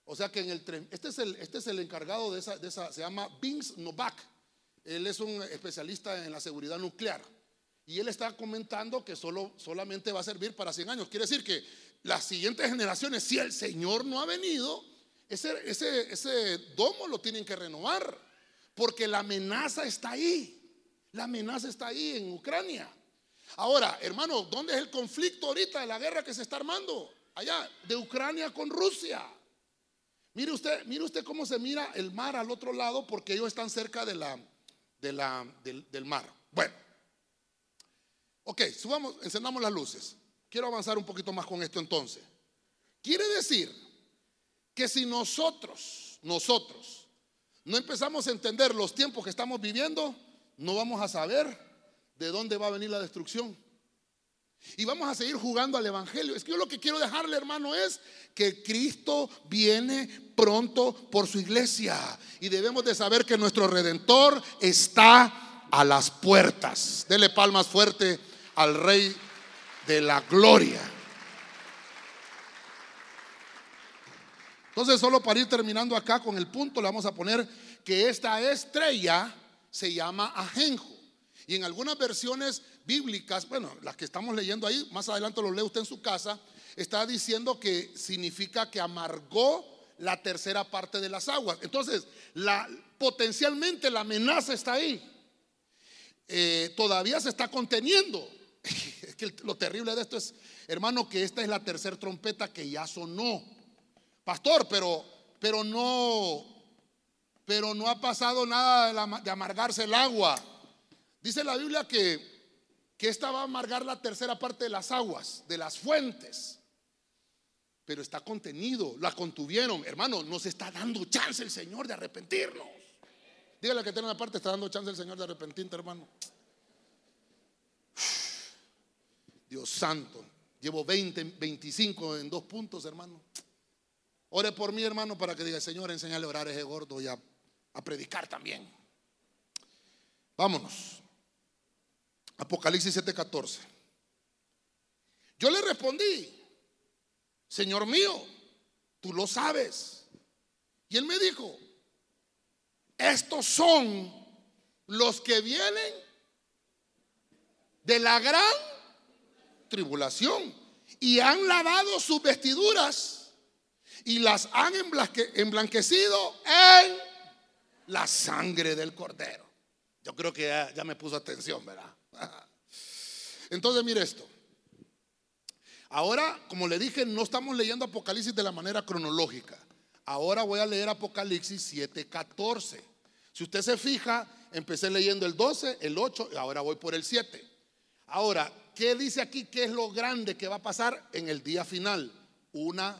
O sea que en el este es el, este es el encargado de esa, de esa, se llama Vince Novak. Él es un especialista en la seguridad nuclear. Y él está comentando que solo, solamente va a servir para 100 años. Quiere decir que las siguientes generaciones, si el Señor no ha venido, ese, ese, ese domo lo tienen que renovar. Porque la amenaza está ahí. La amenaza está ahí en Ucrania. Ahora, hermano, ¿dónde es el conflicto ahorita de la guerra que se está armando? Allá, de Ucrania con Rusia. Mire usted, mire usted cómo se mira el mar al otro lado porque ellos están cerca del, del mar. Bueno, ok, subamos, encendamos las luces. Quiero avanzar un poquito más con esto entonces. Quiere decir que si nosotros, nosotros, no empezamos a entender los tiempos que estamos viviendo, no vamos a saber de dónde va a venir la destrucción. Y vamos a seguir jugando al Evangelio. Es que yo lo que quiero dejarle, hermano, es que Cristo viene pronto por su iglesia. Y debemos de saber que nuestro Redentor está a las puertas. Dele palmas fuerte al Rey de la Gloria. Entonces, solo para ir terminando acá con el punto, le vamos a poner que esta estrella se llama ajenjo. Y en algunas versiones bíblicas, bueno, las que estamos leyendo ahí, más adelante lo lee usted en su casa, está diciendo que significa que amargó la tercera parte de las aguas. Entonces, la, potencialmente la amenaza está ahí. Eh, todavía se está conteniendo. Es que lo terrible de esto es, hermano, que esta es la tercera trompeta que ya sonó. Pastor, pero, pero no, pero no ha pasado nada de, amargarse el agua. Dice la Biblia que, que esta va a amargar la tercera parte de las aguas, de las fuentes. Pero está contenido, la contuvieron. Hermano, nos está dando chance el Señor de arrepentirnos. Dígale que tiene una parte, está dando chance el Señor de arrepentirte, hermano. Dios santo. Llevo 20, 25 en dos puntos, hermano. Ore por mí, hermano, para que diga, Señor, enséñale a orar a ese gordo y a, predicar también. Vámonos. Apocalipsis 7:14. Yo le respondí, Señor mío, tú lo sabes. Y él me dijo, estos son los que vienen de la gran tribulación y han lavado sus vestiduras y las han emblanquecido en la sangre del cordero. Yo creo que ya, me puso atención, ¿verdad? Entonces, mire esto. Ahora, como le dije, no estamos leyendo Apocalipsis de la manera cronológica. Ahora voy a leer Apocalipsis 7:14. Si usted se fija, empecé leyendo el 12, el 8 y ahora voy por el 7. Ahora, ¿qué dice aquí? ¿Qué es lo grande que va a pasar en el día final? Una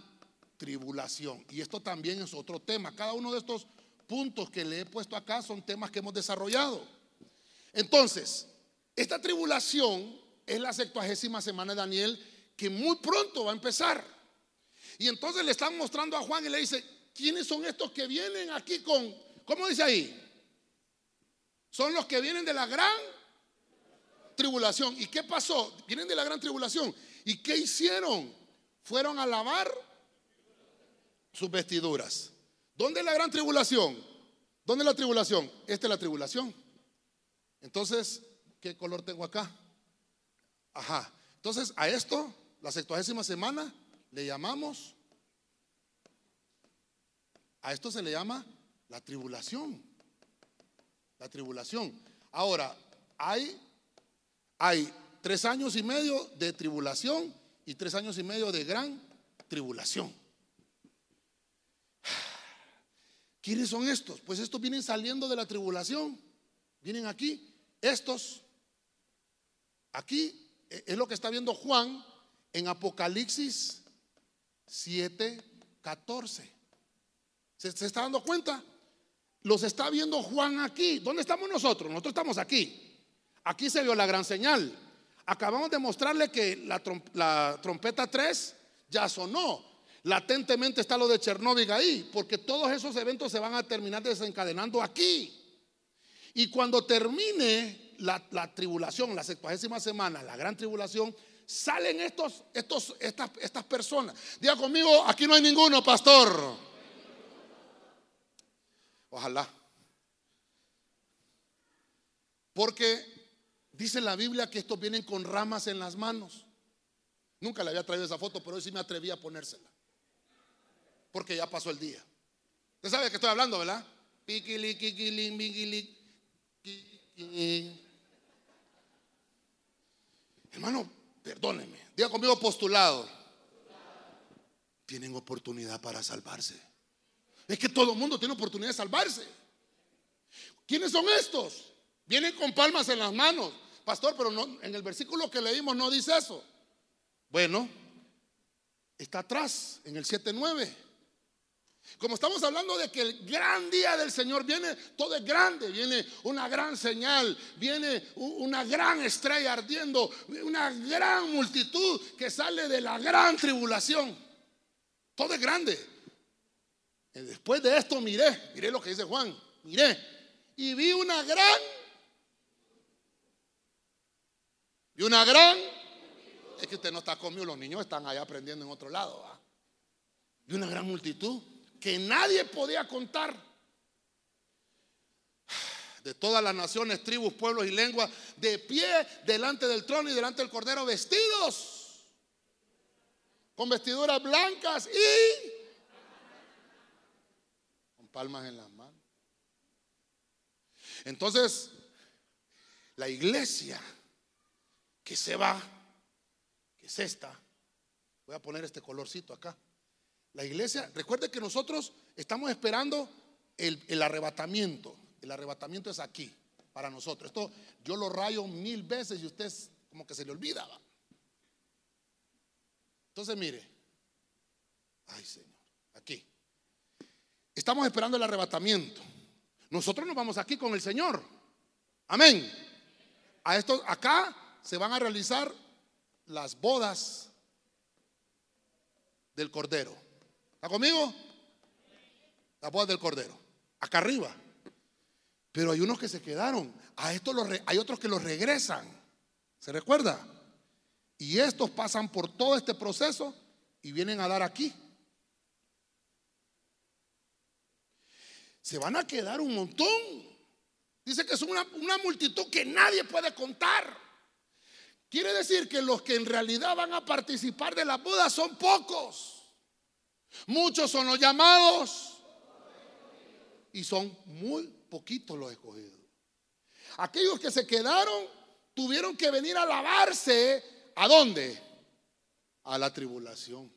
tribulación. Y esto también es otro tema. Cada uno de estos puntos que le he puesto acá son temas que hemos desarrollado. Entonces, esta tribulación es la septuagésima semana de Daniel que muy pronto va a empezar. Y entonces le están mostrando a Juan y le dice, ¿quiénes son estos que vienen aquí con, ¿cómo dice ahí? Son los que vienen de la gran tribulación. ¿Y qué pasó? Vienen de la gran tribulación. ¿Y qué hicieron? Fueron a lavar sus vestiduras. ¿Dónde es la gran tribulación? ¿Dónde es la tribulación? Esta es la tribulación. Entonces, ¿qué color tengo acá? Ajá. Entonces, a esto, la sextuagésima semana, le llamamos, a esto se le llama la tribulación. La tribulación. Ahora, hay, hay tres años y medio de tribulación y tres años y medio de gran tribulación. ¿Quiénes son estos? Pues estos vienen saliendo de la tribulación. Vienen aquí. Estos. Aquí e, es lo que está viendo Juan en Apocalipsis 7, 14. ¿Se, está dando cuenta? Los está viendo Juan aquí. ¿Dónde estamos nosotros? Nosotros estamos aquí. Aquí se vio la gran señal. Acabamos de mostrarle que la, la trompeta 3 ya sonó. Latentemente está lo de Chernóbil ahí, porque todos esos eventos se van a terminar desencadenando aquí. Y cuando termine la, tribulación, la sextuagésima semana, la gran tribulación, salen estos, estos, estas, estas personas. Diga conmigo, aquí no hay ninguno, pastor. Ojalá. Porque dice la Biblia que estos vienen con ramas en las manos. Nunca le había traído esa foto, pero hoy sí me atreví a ponérsela porque ya pasó el día. Usted sabe de qué estoy hablando, ¿verdad? Hermano, perdónenme. Diga conmigo postulado. Tienen oportunidad para salvarse. Es que todo el mundo tiene oportunidad de salvarse. ¿Quiénes son estos? Vienen con palmas en las manos. Pastor, pero no, en el versículo que leímos no dice eso. Bueno, está atrás, en el 7.9. Como estamos hablando de que el gran día del Señor viene, todo es grande, viene una gran señal, viene una gran estrella ardiendo, una gran multitud que sale de la gran tribulación. Todo es grande. Y después de esto miré, miré lo que dice Juan, miré y vi una gran, y una gran, es que usted no está conmigo, los niños están allá aprendiendo en otro lado, y una gran multitud que nadie podía contar. De todas las naciones, tribus, pueblos y lenguas, de pie delante del trono y delante del cordero, vestidos con vestiduras blancas y con palmas en las manos. Entonces, la iglesia que se va, que es esta, voy a poner este colorcito acá. La iglesia, recuerde que nosotros estamos esperando el, arrebatamiento. El arrebatamiento es aquí, para nosotros. Esto yo lo rayo mil veces y usted como que se le olvidaba. Entonces, mire, ay Señor, aquí. Estamos esperando el arrebatamiento. Nosotros nos vamos aquí con el Señor. Amén. A esto, acá se van a realizar las bodas del Cordero. ¿Está conmigo? La voz del Cordero. Acá arriba. Pero hay unos que se quedaron. A estos hay otros que los regresan. ¿Se recuerda? Y estos pasan por todo este proceso y vienen a dar aquí. Se van a quedar un montón. Dice que son una, una multitud que nadie puede contar. Quiere decir que los que en realidad van a participar de la boda son pocos. Muchos son los llamados y son muy poquitos los escogidos. Aquellos que se quedaron tuvieron que venir a lavarse. ¿A dónde? A la tribulación.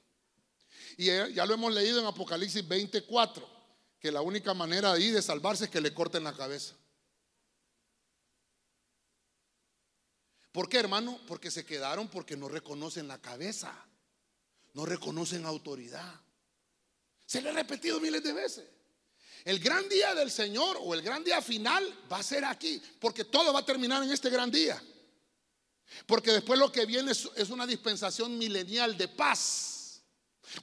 Y ya lo hemos leído en Apocalipsis 24, que la única manera de de salvarse es que le corten la cabeza. ¿Por qué, hermano? Porque se quedaron porque no reconocen la cabeza, no reconocen autoridad. Se le ha repetido miles de veces. El gran día del Señor o el gran día final va a ser aquí, porque todo va a terminar en este gran día. Porque después lo que viene es, una dispensación milenial de paz.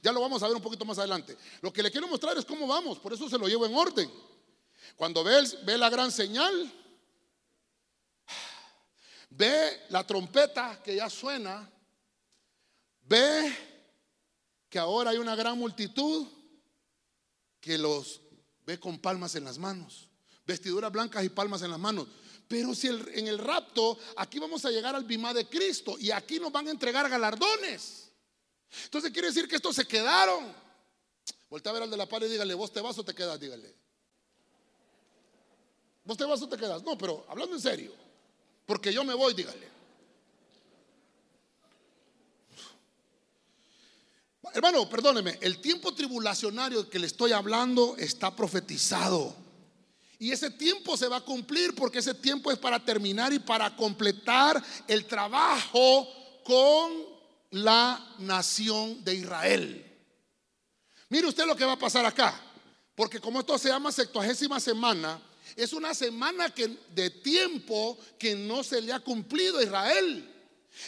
Ya lo vamos a ver un poquito más adelante. Lo que le quiero mostrar es cómo vamos, por eso se lo llevo en orden. Cuando ve, ve la gran señal, ve la trompeta que ya suena, ve que ahora hay una gran multitud que los ve con palmas en las manos, vestiduras blancas y palmas en las manos. Pero si en el rapto, aquí vamos a llegar al bimá de Cristo y aquí nos van a entregar galardones. Entonces quiere decir que estos se quedaron. Voltea a ver al de la pared y dígale, vos te vas o te quedas, dígale. Vos te vas o te quedas. No, pero hablando en serio, porque yo me voy, dígale. Hermano, perdóneme, el tiempo tribulacionario que le estoy hablando está profetizado. Y ese tiempo se va a cumplir porque ese tiempo es para terminar y para completar el trabajo con la nación de Israel. Mire usted lo que va a pasar acá. Porque como esto se llama sextuagésima semana, es una semana que, de tiempo que no se le ha cumplido a Israel.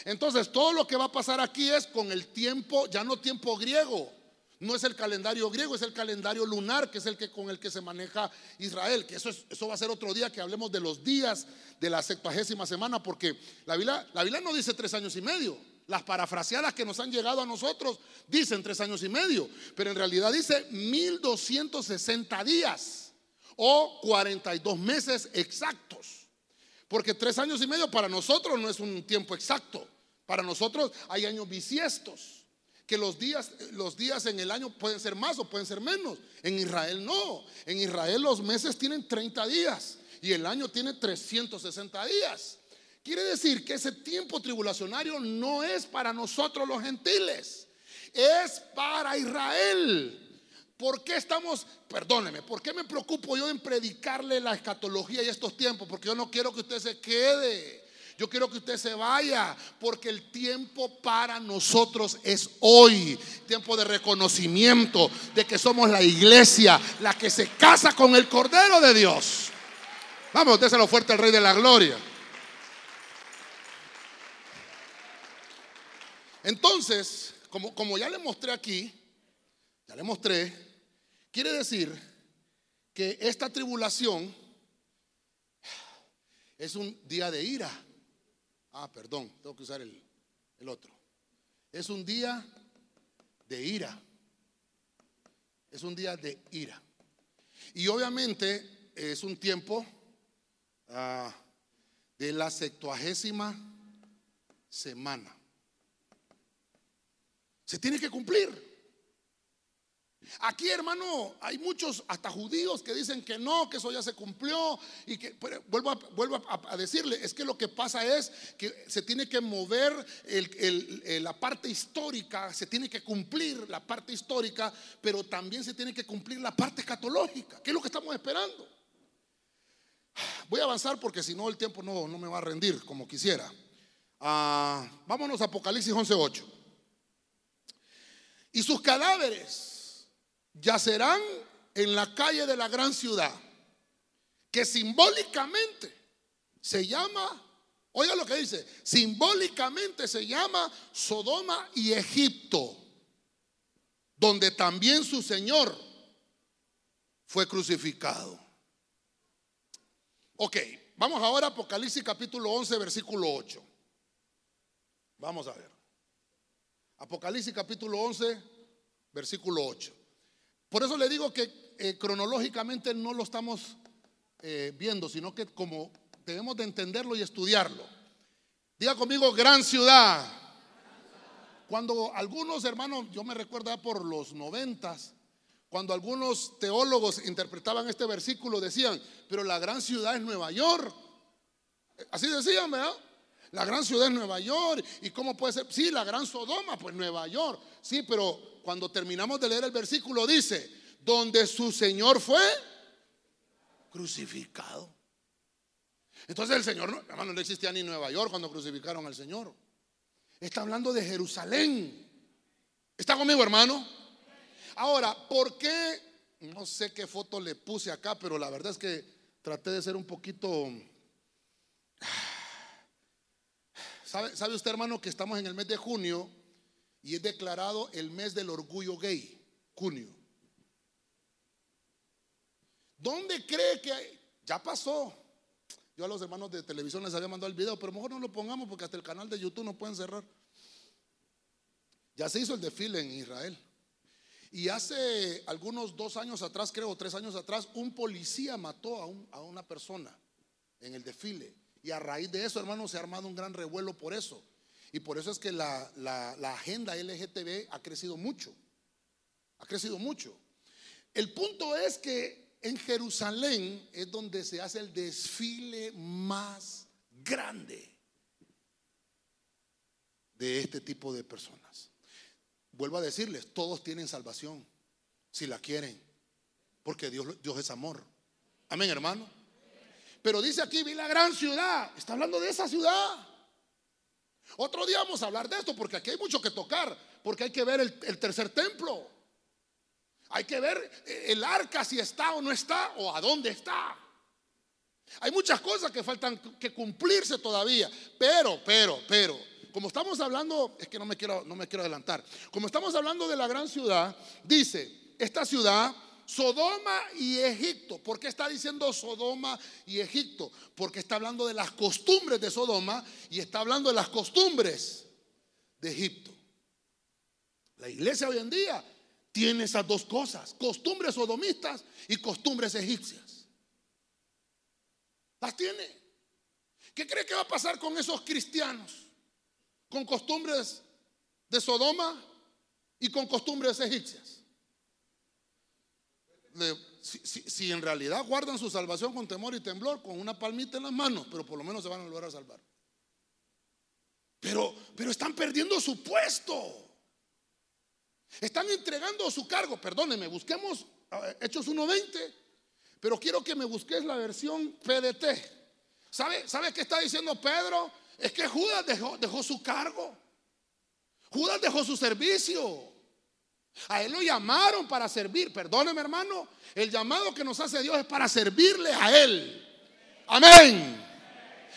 Entonces, todo lo que va a pasar aquí es con el tiempo, ya no tiempo griego. No es el calendario griego, es el calendario lunar, que es el que con el que se maneja Israel. Que eso, eso va a ser otro día que hablemos de los días de la septuagésima semana, porque la Biblia, la Biblia no dice tres años y medio. Las parafraseadas que nos han llegado a nosotros dicen tres años y medio, pero en realidad dice 1260 días o 42 meses exactos. Porque tres años y medio para nosotros no es un tiempo exacto. Para nosotros hay años bisiestos. Que los días, los días en el año pueden ser más o pueden ser menos. En Israel no. En Israel los meses tienen 30 días y el año tiene 360 días. Quiere decir que ese tiempo tribulacionario no es para nosotros los gentiles, es para Israel. ¿Por qué estamos, perdóneme, por qué me preocupo yo en predicarle la escatología y estos tiempos? Porque yo no quiero que usted se quede. Yo quiero que usted se vaya porque el tiempo para nosotros es hoy. Tiempo de reconocimiento de que somos la iglesia, la que se casa con el Cordero de Dios. Vamos, lo fuerte al Rey de la Gloria. Entonces, como, como ya le mostré aquí, ya le mostré, quiere decir que esta tribulación es un día de ira. Ah, perdón, tengo que usar el, el otro. Es un día de ira. Es un día de ira. Y obviamente es un tiempo ah, de la septuagésima semana. Se tiene que cumplir. Aquí, hermano, hay muchos, hasta judíos, que dicen que no, que eso ya se cumplió. Y que, vuelvo, a, decirle, es que lo que pasa es que se tiene que mover la parte histórica, se tiene que cumplir la parte histórica, pero también se tiene que cumplir la parte escatológica, que es lo que estamos esperando. Voy a avanzar porque si no el tiempo no, no me va a rendir como quisiera. Ah, vámonos a Apocalipsis 11.8. Y sus cadáveres yacerán en la calle de la gran ciudad, que simbólicamente se llama, oiga lo que dice, simbólicamente se llama Sodoma y Egipto, donde también su Señor fue crucificado. Ok, vamos ahora a Apocalipsis capítulo 11, versículo 8. Vamos a ver. Apocalipsis capítulo 11, versículo 8. Por eso le digo que eh, cronológicamente no lo estamos eh, viendo, sino que como debemos de entenderlo y estudiarlo. Diga conmigo, gran ciudad. Cuando algunos hermanos, yo me recuerdo por los noventas, cuando algunos teólogos interpretaban este versículo, decían, pero la gran ciudad es Nueva York. Así decían, ¿verdad? La gran ciudad es Nueva York. ¿Y cómo puede ser? Sí, la gran Sodoma, pues Nueva York. Sí, pero cuando terminamos de leer el versículo dice, donde su Señor fue crucificado. Entonces el Señor, hermano, no existía ni Nueva York cuando crucificaron al Señor. Está hablando de Jerusalén. ¿Está conmigo, hermano? Ahora, ¿por qué? No sé qué foto le puse acá, pero la verdad es que traté de ser un poquito... ¿Sabe, ¿Sabe usted, hermano, que estamos en el mes de junio y es declarado el mes del orgullo gay, junio. ¿Dónde cree que ya pasó? Yo a los hermanos de televisión les había mandado el video, pero mejor no lo pongamos porque hasta el canal de YouTube no pueden cerrar. Ya se hizo el desfile en Israel. Y hace algunos dos años atrás, creo, tres años atrás, un policía mató a, a una persona en el desfile. Y a raíz de eso, hermanos, se ha armado un gran revuelo por eso. Y por eso es que la, agenda LGTB ha crecido mucho. Ha crecido mucho. El punto es que en Jerusalén es donde se hace el desfile más grande de este tipo de personas. Vuelvo a decirles, todos tienen salvación, si la quieren, porque Dios, Dios es amor. Amén, hermano. Pero dice aquí, vi la gran ciudad. Está hablando de esa ciudad. Otro día vamos a hablar de esto porque aquí hay mucho que tocar, porque hay que ver el, tercer templo. Hay que ver eh, el arca si está o no está o a dónde está. Hay muchas cosas que faltan que cumplirse todavía, pero, pero, pero, como estamos hablando, es que no me quiero, no me quiero adelantar. Como estamos hablando de la gran ciudad, dice, esta ciudad Sodoma y Egipto. ¿Por qué está diciendo Sodoma y Egipto? Porque está hablando de las costumbres de Sodoma y está hablando de las costumbres de Egipto. La iglesia hoy en día tiene esas dos cosas, costumbres sodomistas y costumbres egipcias. Las tiene. ¿Qué cree que va a pasar con esos cristianos? Con costumbres de Sodoma y con costumbres egipcias si, en realidad guardan su salvación con temor y temblor, con una palmita en las manos, pero por lo menos se van a lograr salvar. Pero, pero están perdiendo su puesto. Están entregando su cargo. Perdónenme, busquemos Hechos 1.20, pero quiero que me busques la versión PDT. ¿Sabe, ¿Sabe qué está diciendo Pedro? es que Judas dejó su cargo. Judas dejó su servicio. A él lo llamaron para servir. Perdóneme, hermano. El llamado que nos hace Dios es para servirle a él. Amén.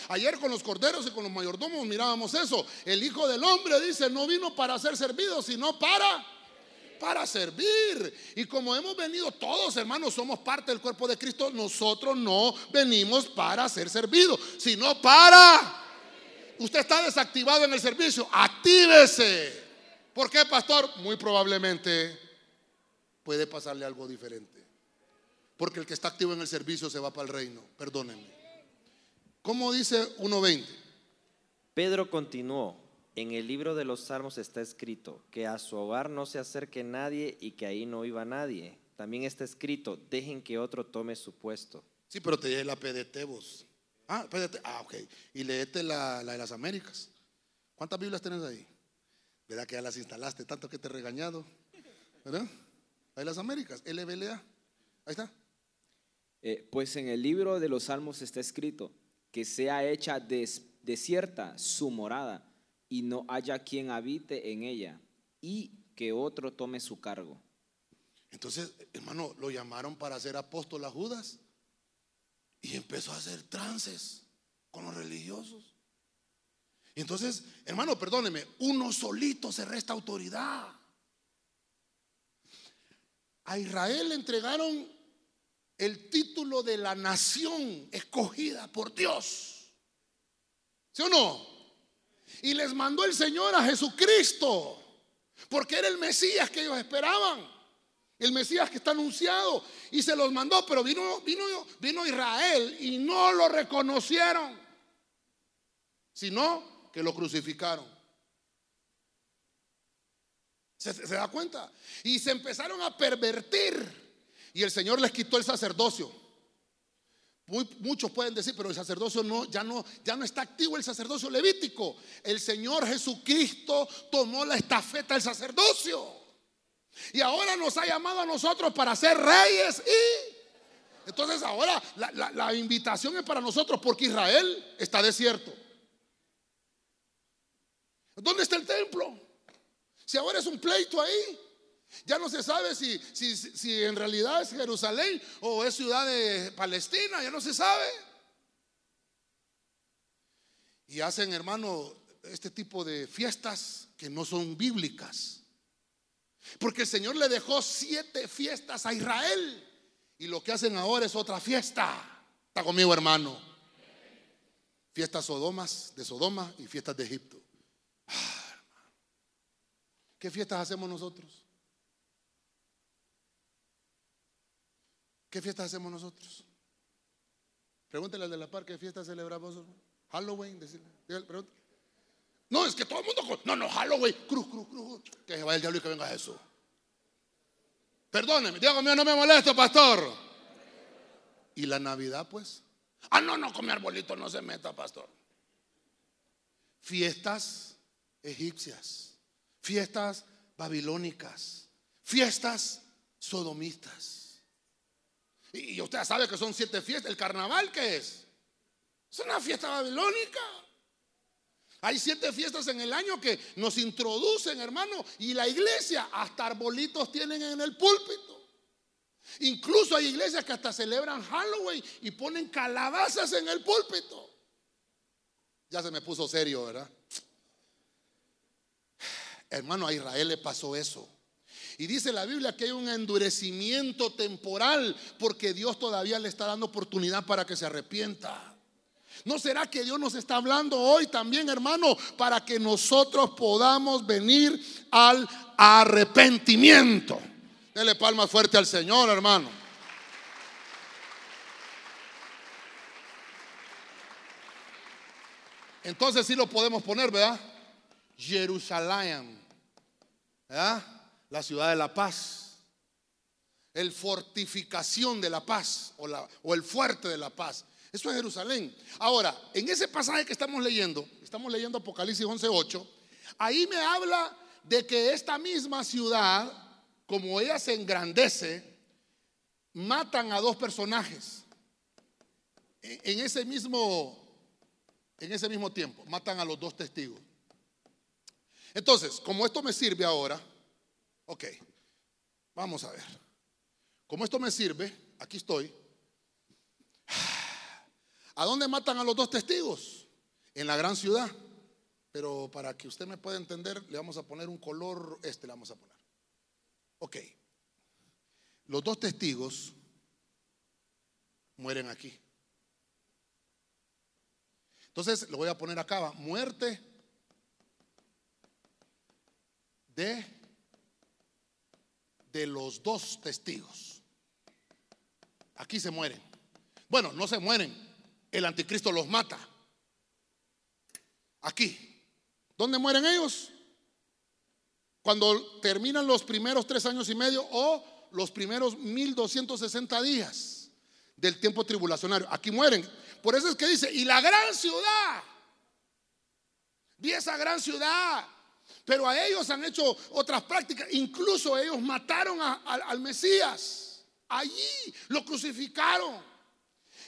Ayer con los corderos y con los mayordomos mirábamos eso. El Hijo del Hombre dice, no vino para ser servido, sino para para servir. Y como hemos venido todos, hermanos, somos parte del cuerpo de Cristo, nosotros no venimos para ser servidos, sino para... Usted está desactivado en el servicio, actívese. ¿Por qué, pastor? Muy probablemente puede pasarle algo diferente. Porque el que está activo en el servicio se va para el reino. Perdónenme. ¿Cómo dice 1.20? Pedro continuó. En el libro de los Salmos está escrito que a su hogar no se acerque nadie y que ahí no iba nadie. También está escrito, dejen que otro tome su puesto. Sí, pero te lleve la PDT vos. Ah, PDT. Ah, ok. Y leete la, la de las Américas. ¿Cuántas Biblias tenés ahí? ¿Verdad que ya las instalaste tanto que te he regañado? ¿Verdad? Ahí las Américas, LBLA. Ahí está. Eh, pues en el libro de los Salmos está escrito que sea hecha des- desierta su morada y no haya quien habite en ella y que otro tome su cargo. Entonces, hermano, lo llamaron para ser apóstol a Judas y empezó a hacer trances con los religiosos. Y entonces, hermano, perdóneme, uno solito se resta autoridad. A Israel le entregaron el título de la nación escogida por Dios. ¿Sí o no? Y les mandó el Señor a Jesucristo, porque era el Mesías que ellos esperaban. El Mesías que está anunciado y se los mandó, pero vino, vino, vino Israel y no lo reconocieron, sino que lo crucificaron. ¿Se, se da cuenta? Y se empezaron a pervertir y el Señor les quitó el sacerdocio. Muchos pueden decir, pero el sacerdocio ya no, está activo el sacerdocio levítico. El Señor Jesucristo tomó la estafeta del sacerdocio. Y ahora nos ha llamado a nosotros para ser reyes y... Entonces ahora la invitación es para nosotros porque Israel está desierto. ¿Dónde está el templo? Si ahora es un pleito ahí. Ya no se sabe si, si, si en realidad es Jerusalén o es ciudad de Palestina, ya no se sabe. Y hacen, hermano, este tipo de fiestas que no son bíblicas. Porque el Señor le dejó siete fiestas a Israel. Y lo que hacen ahora es otra fiesta. Está conmigo, hermano. Fiestas sodomas de Sodoma y fiestas de Egipto. ¿Qué fiestas hacemos nosotros? ¿Qué fiestas hacemos nosotros? Pregúntele al de la par, ¿qué fiestas celebramos? Halloween, decirle. pregúntale. No, es que todo el mundo. No, no, Halloween, cruz, cruz, cruz. Que se vaya el diablo y que venga Jesús. Perdóneme, Dios mío, no me molesto, pastor. ¿Y la Navidad, pues? Ah, no, no, con mi arbolito no se meta, pastor. Fiestas egipcias, fiestas babilónicas, fiestas sodomistas. Y y usted sabe que son siete fiestas. ¿El carnaval qué es? Es una fiesta babilónica. Hay siete fiestas en el año que nos introducen, hermano, y la iglesia hasta arbolitos tienen en el púlpito. Incluso hay iglesias que hasta celebran Halloween y ponen calabazas en el púlpito. Ya se me puso serio, ¿verdad? Hermano, a Israel le pasó eso. Y dice la Biblia que hay un endurecimiento temporal porque Dios todavía le está dando oportunidad para que se arrepienta. ¿No será que Dios nos está hablando hoy también, hermano, para que nosotros podamos venir al arrepentimiento? Dele palmas fuerte al Señor, hermano. Entonces sí lo podemos poner, ¿verdad? Jerusalén, ¿verdad? La ciudad de la paz. El fortificación de la paz o, la- o el fuerte de la paz. Eso es Jerusalén. Ahora, en ese pasaje que estamos leyendo, estamos leyendo Apocalipsis 11:8, ahí me habla de que esta misma ciudad, como ella se engrandece, matan a dos personajes. En ese mismo en ese mismo tiempo, matan a los dos testigos. Entonces, como esto me sirve ahora, ok, vamos a ver. Como esto me sirve, aquí estoy. ¿A dónde matan a los dos testigos? En la gran ciudad. Pero para que usted me pueda entender, le vamos a poner un color, este le vamos a poner. Ok. Los dos testigos mueren aquí. Entonces, lo voy a poner acá, muerte de, de los dos testigos. Aquí se mueren. Bueno, no se mueren, el anticristo los mata. Aquí. ¿Dónde mueren ellos? Cuando terminan los primeros tres años y medio o los primeros 1260 días del tiempo tribulacionario. Aquí mueren. Por eso es que dice, y la gran ciudad, vi esa gran ciudad, pero a ellos han hecho otras prácticas. Incluso ellos mataron al Mesías. Allí lo crucificaron.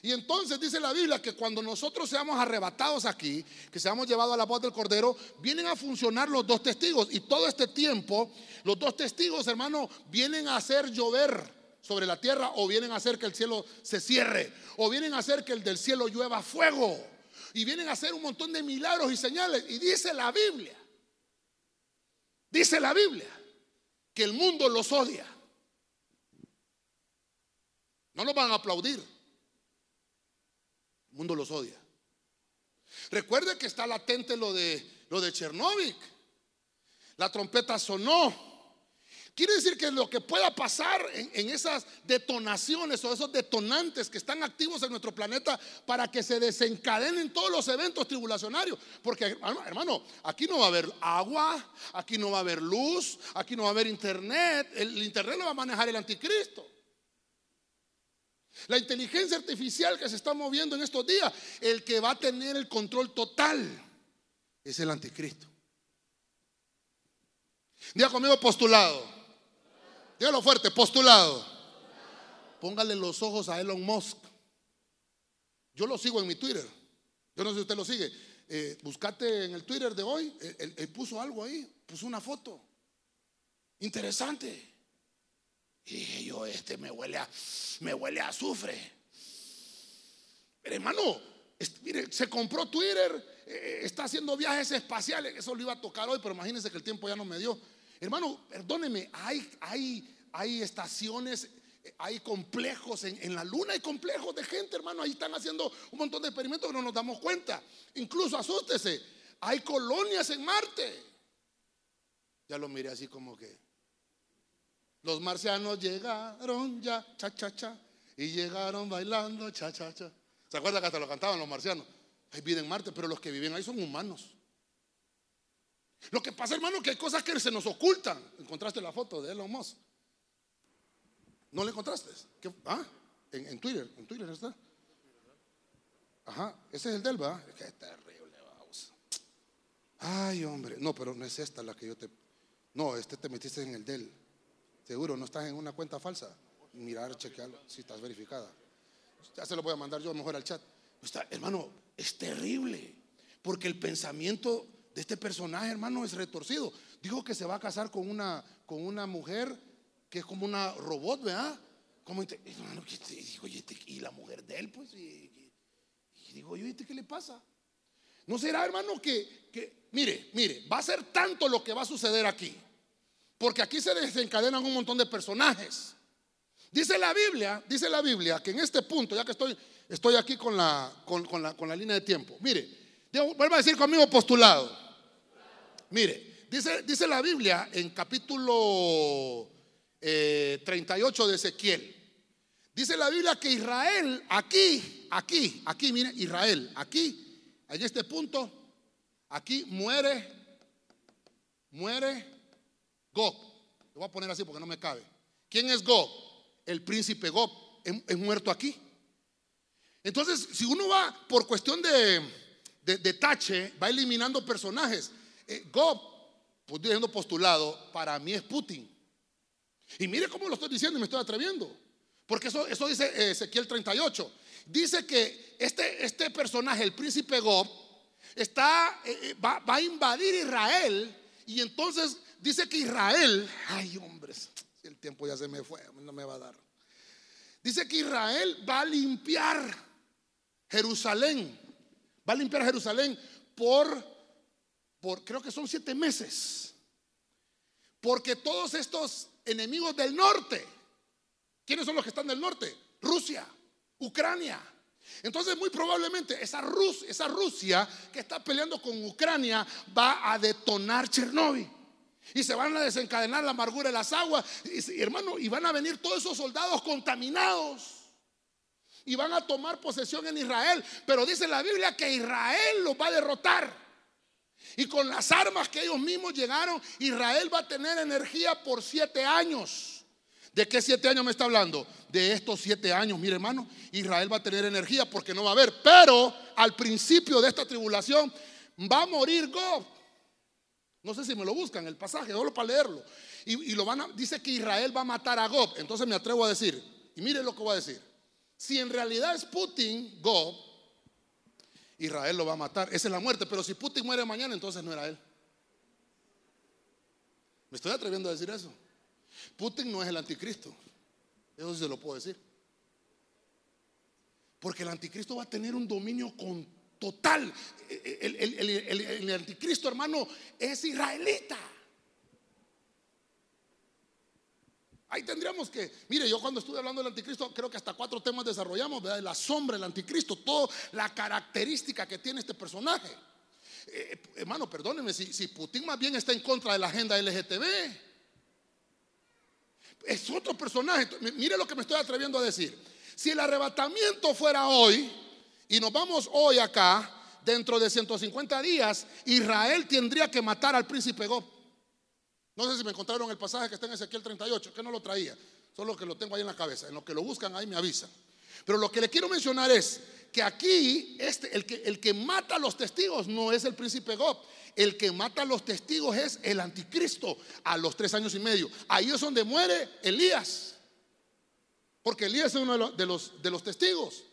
Y entonces dice la Biblia que cuando nosotros seamos arrebatados aquí, que seamos llevados a la voz del Cordero, vienen a funcionar los dos testigos. Y todo este tiempo, los dos testigos, hermano, vienen a hacer llover sobre la tierra o vienen a hacer que el cielo se cierre o vienen a hacer que el del cielo llueva fuego y vienen a hacer un montón de milagros y señales. Y dice la Biblia, dice la Biblia, que el mundo los odia. No los van a aplaudir. El mundo los odia. Recuerde que está latente lo de, lo de Chernóbil. La trompeta sonó. Quiere decir que lo que pueda pasar en, esas detonaciones o esos detonantes que están activos en nuestro planeta para que se desencadenen todos los eventos tribulacionarios. Porque, hermano, aquí no va a haber agua, aquí no va a haber luz, aquí no va a haber internet. El internet lo va a manejar el anticristo. La inteligencia artificial que se está moviendo en estos días, el que va a tener el control total es el anticristo. Diga conmigo postulado. Dígalo fuerte, postulado. Póngale los ojos a Elon Musk. Yo lo sigo en mi Twitter. Yo no sé si usted lo sigue. Eh, buscate en el Twitter de hoy. él puso algo ahí. Puso una foto. Interesante. Y yo, este me huele a, me huele a azufre. Pero hermano, mire, se compró Twitter, eh, está haciendo viajes espaciales, eso lo iba a tocar hoy, pero imagínense que el tiempo ya no me dio. Hermano, perdóneme, hay, hay, hay estaciones, hay complejos en, en, la luna, hay complejos de gente, hermano, ahí están haciendo un montón de experimentos que no nos damos cuenta. Incluso asústese, hay colonias en Marte. Ya lo miré así como que... Los marcianos llegaron ya, cha, cha, cha, y llegaron bailando, cha, cha, cha. ¿Se acuerda que hasta lo cantaban los marcianos? Hay vida en Marte, pero los que viven ahí son humanos. Lo que pasa, hermano, que hay cosas que se nos ocultan. ¿Encontraste la foto de Elon Musk? ¿No le encontraste? ¿Ah? En, Twitter, en Twitter está. Ajá, ese es el del, ¿verdad? Qué terrible, vamos. Ay, hombre. No, pero no es esta la que yo te. No, este te metiste en el del. Seguro, no estás en una cuenta falsa. Mirar, chequearlo, si estás verificada. Ya se lo voy a mandar yo mejor al chat. Está, hermano, es terrible. Porque el pensamiento de este personaje, hermano, es retorcido. Dijo que se va a casar con una, con una mujer que es como una robot, ¿verdad? Como, hermano, y la mujer de él, pues, y, digo, yo, ¿qué le pasa? ¿No será, hermano, que, que, mire, mire, va a ser tanto lo que va a suceder aquí? Porque aquí se desencadenan un montón de personajes. Dice la Biblia, dice la Biblia que en este punto, ya que estoy, estoy aquí con la, con, la, línea de tiempo, mire, vuelva a decir conmigo postulado. Mire, dice, dice la Biblia en capítulo 38 eh, de Ezequiel. Dice la Biblia que Israel, aquí, aquí, aquí, mire, Israel, aquí, en este punto, aquí muere, muere Gog. Lo voy a poner así porque no me cabe. ¿Quién es Gog? El príncipe Gog. Es, muerto aquí. Entonces, si uno va por cuestión de, de, tache, va eliminando personajes. Eh, Gog, pues diciendo postulado, para mí es Putin. Y mire cómo lo estoy diciendo y me estoy atreviendo. Porque eso, eso dice Ezequiel 38. Dice que este, este personaje, el príncipe Gob, está, eh, eh, va, va a invadir Israel y entonces dice que Israel, ay hombres, el tiempo ya se me fue, no me va a dar. Dice que Israel va a limpiar Jerusalén, va a limpiar Jerusalén por, por creo que son siete meses. Porque todos estos enemigos del norte, ¿quiénes son los que están del norte? Rusia, Ucrania. Entonces muy probablemente esa, Rus, esa Rusia que está peleando con Ucrania va a detonar Chernóbil. Y se van a desencadenar la amargura de las aguas. Y, hermano, y van a venir todos esos soldados contaminados. Y van a tomar posesión en Israel. Pero dice la Biblia que Israel los va a derrotar. Y con las armas que ellos mismos llegaron, Israel va a tener energía por siete años. ¿De qué siete años me está hablando? De estos siete años, mire hermano, Israel va a tener energía porque no va a haber. Pero al principio de esta tribulación va a morir Gob. No sé si me lo buscan el pasaje, solo para leerlo. Y, lo van a, dice que Israel va a matar a Gob. Entonces me atrevo a decir, y mire lo que voy a decir. Si en realidad es Putin, Gob, Israel lo va a matar. Esa es la muerte. Pero si Putin muere mañana, entonces no era él. Me estoy atreviendo a decir eso. Putin no es el anticristo. Eso sí se lo puedo decir. Porque el anticristo va a tener un dominio con total. El, anticristo, hermano, es israelita. Ahí tendríamos que, mire, yo cuando estuve hablando del anticristo, creo que hasta cuatro temas desarrollamos, ¿verdad? La sombra del anticristo, toda la característica que tiene este personaje. Eh, hermano, perdónenme, si, si Putin más bien está en contra de la agenda LGTB, es otro personaje. Mire lo que me estoy atreviendo a decir. Si el arrebatamiento fuera hoy, y nos vamos hoy acá, dentro de 150 días, Israel tendría que matar al príncipe Gob. No sé si me encontraron el pasaje que está en Ezequiel 38, que no lo traía, solo que lo tengo ahí en la cabeza. En lo que lo buscan ahí me avisan. Pero lo que le quiero mencionar es que aquí este, el, que, el que mata a los testigos no es el príncipe Gob. El que mata a los testigos es el anticristo a los tres años y medio. Ahí es donde muere Elías. Porque Elías es uno de los, testigos.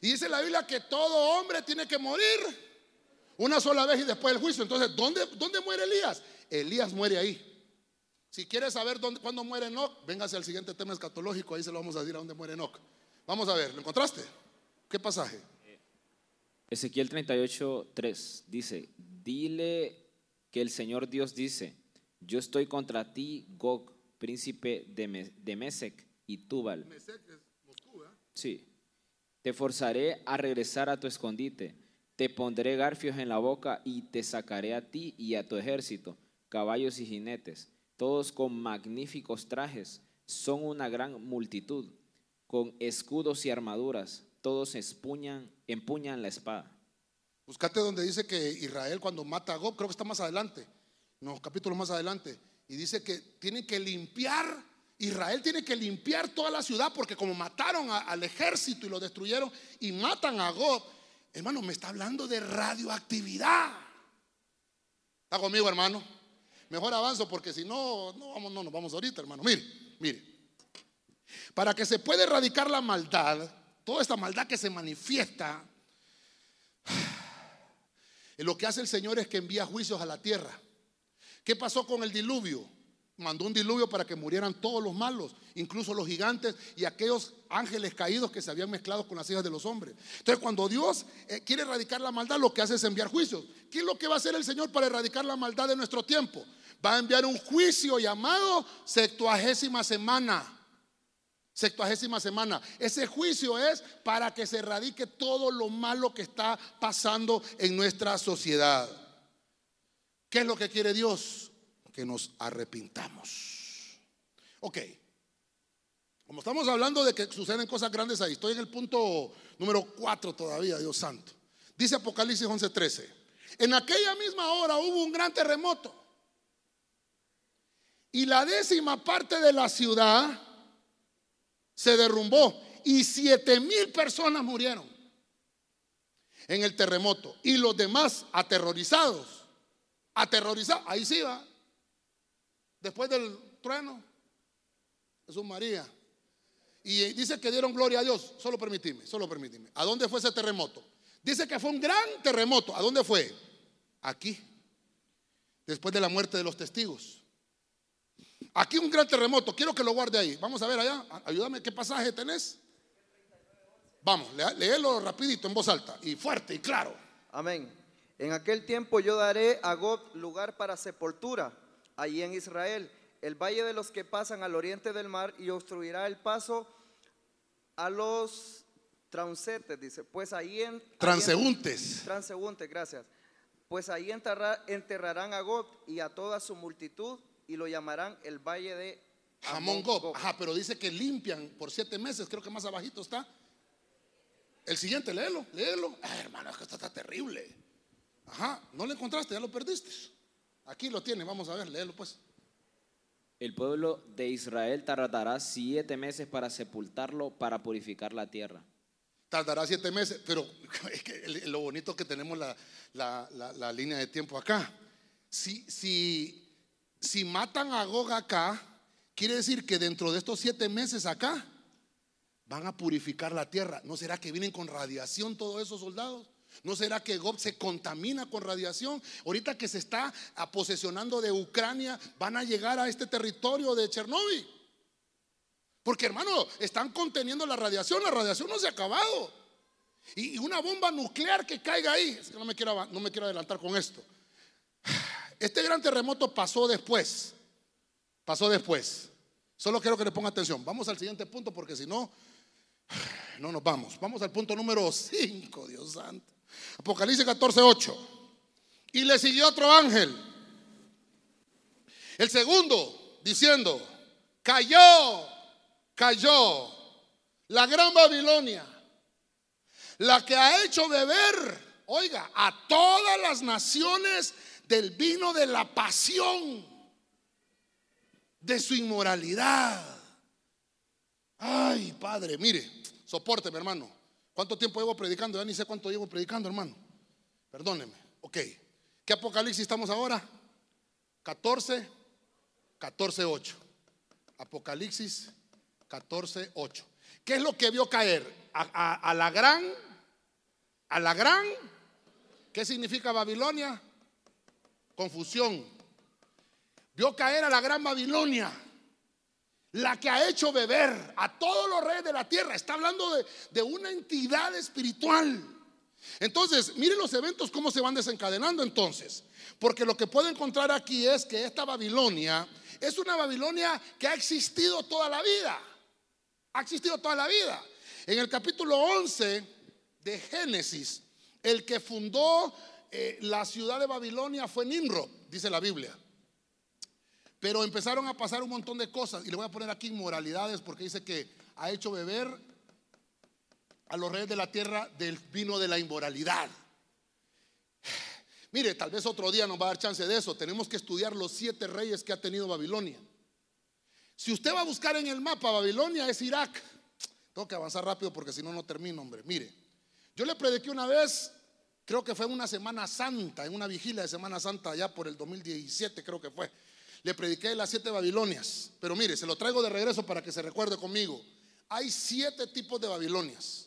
Y dice la Biblia que todo hombre tiene que morir una sola vez y después del juicio. Entonces, ¿dónde, dónde muere Elías? Elías muere ahí. Si quieres saber dónde, cuándo muere Enoch, véngase al siguiente tema escatológico, ahí se lo vamos a decir a dónde muere Enoch. Vamos a ver, ¿lo encontraste? ¿Qué pasaje? Ezequiel 38, 3 dice, dile que el Señor Dios dice, yo estoy contra ti, Gog, príncipe de, de Mesec y Tubal. Mesec es Moscú, Sí. Te forzaré a regresar a tu escondite. Te pondré garfios en la boca y te sacaré a ti y a tu ejército, caballos y jinetes, todos con magníficos trajes. Son una gran multitud, con escudos y armaduras. Todos empuñan, empuñan la espada. Buscate donde dice que Israel cuando mata a Gob, creo que está más adelante, en los capítulos más adelante, y dice que tienen que limpiar Israel tiene que limpiar toda la ciudad porque como mataron al ejército y lo destruyeron y matan a God, hermano, me está hablando de radioactividad. ¿Está conmigo, hermano? Mejor avanzo porque si no, no, vamos, no nos vamos ahorita, hermano. Mire, mire. Para que se pueda erradicar la maldad, toda esta maldad que se manifiesta, lo que hace el Señor es que envía juicios a la tierra. ¿Qué pasó con el diluvio? mandó un diluvio para que murieran todos los malos, incluso los gigantes y aquellos ángeles caídos que se habían mezclado con las hijas de los hombres. Entonces, cuando Dios eh, quiere erradicar la maldad, lo que hace es enviar juicios. ¿Qué es lo que va a hacer el Señor para erradicar la maldad de nuestro tiempo? Va a enviar un juicio llamado septuagésima semana. Septuagésima semana. Ese juicio es para que se erradique todo lo malo que está pasando en nuestra sociedad. ¿Qué es lo que quiere Dios? que nos arrepintamos. Ok. Como estamos hablando de que suceden cosas grandes ahí, estoy en el punto número 4 todavía, Dios santo. Dice Apocalipsis 11:13. En aquella misma hora hubo un gran terremoto. Y la décima parte de la ciudad se derrumbó y siete mil personas murieron en el terremoto. Y los demás aterrorizados, aterrorizados, ahí sí va, Después del trueno, Jesús María. Y dice que dieron gloria a Dios. Solo permitime, solo permitime. ¿A dónde fue ese terremoto? Dice que fue un gran terremoto. ¿A dónde fue? Aquí. Después de la muerte de los testigos. Aquí un gran terremoto. Quiero que lo guarde ahí. Vamos a ver allá. Ayúdame. ¿Qué pasaje tenés? Vamos, léelo rapidito en voz alta y fuerte y claro. Amén. En aquel tiempo yo daré a God lugar para sepultura, allí en Israel, el valle de los que pasan al oriente del mar, y obstruirá el paso a los transetes, dice, pues ahí en... Transeúntes. Transeúntes, gracias. Pues ahí enterrarán a God y a toda su multitud, y lo llamarán el valle de Jamón Gob. Ajá, pero dice que limpian por siete meses, creo que más abajito está el siguiente, léelo, léelo. Ah, hermano, esto está terrible. Ajá, no lo encontraste, ya lo perdiste. Aquí lo tiene, vamos a ver, léelo pues. El pueblo de Israel tardará siete meses para sepultarlo, para purificar la tierra. Tardará siete meses, pero es que lo bonito que tenemos la, la, línea de tiempo acá. Si, si, si matan a Gog acá, quiere decir que dentro de estos siete meses acá, van a purificar la tierra. ¿No será que vienen con radiación todos esos soldados? ¿No será que Gob se contamina con radiación? Ahorita que se está posesionando de Ucrania, van a llegar a este territorio de Chernóbil. Porque hermano, están conteniendo la radiación, la radiación no se ha acabado. Y una bomba nuclear que caiga ahí, es que no me quiero adelantar con esto. Este gran terremoto pasó después, pasó después. Solo quiero que le ponga atención. Vamos al siguiente punto porque si no, no nos vamos. Vamos al punto número 5, Dios santo. Apocalipsis 14, 8. Y le siguió otro ángel. El segundo, diciendo, cayó, cayó la gran Babilonia, la que ha hecho beber, oiga, a todas las naciones del vino de la pasión, de su inmoralidad. Ay, Padre, mire, Soporte, hermano. ¿Cuánto tiempo llevo predicando? Ya ni sé cuánto llevo predicando, hermano. Perdóneme. Ok. ¿Qué apocalipsis estamos ahora? 14, 14, 8. Apocalipsis 14, 8. ¿Qué es lo que vio caer? A, a la gran, a la gran, ¿qué significa Babilonia? Confusión. Vio caer a la gran Babilonia la que ha hecho beber a todos los reyes de la tierra. Está hablando de, una entidad espiritual. Entonces, miren los eventos cómo se van desencadenando entonces. Porque lo que puedo encontrar aquí es que esta Babilonia es una Babilonia que ha existido toda la vida. Ha existido toda la vida. En el capítulo 11 de Génesis, el que fundó eh, la ciudad de Babilonia fue Nimrod, dice la Biblia. Pero empezaron a pasar un montón de cosas. Y le voy a poner aquí inmoralidades porque dice que ha hecho beber a los reyes de la tierra del vino de la inmoralidad. Mire, tal vez otro día nos va a dar chance de eso. Tenemos que estudiar los siete reyes que ha tenido Babilonia. Si usted va a buscar en el mapa, Babilonia es Irak. Tengo que avanzar rápido porque si no, no termino, hombre. Mire, yo le prediqué una vez, creo que fue en una Semana Santa, en una vigilia de Semana Santa, allá por el 2017, creo que fue le prediqué las siete Babilonias. Pero mire, se lo traigo de regreso para que se recuerde conmigo. Hay siete tipos de Babilonias.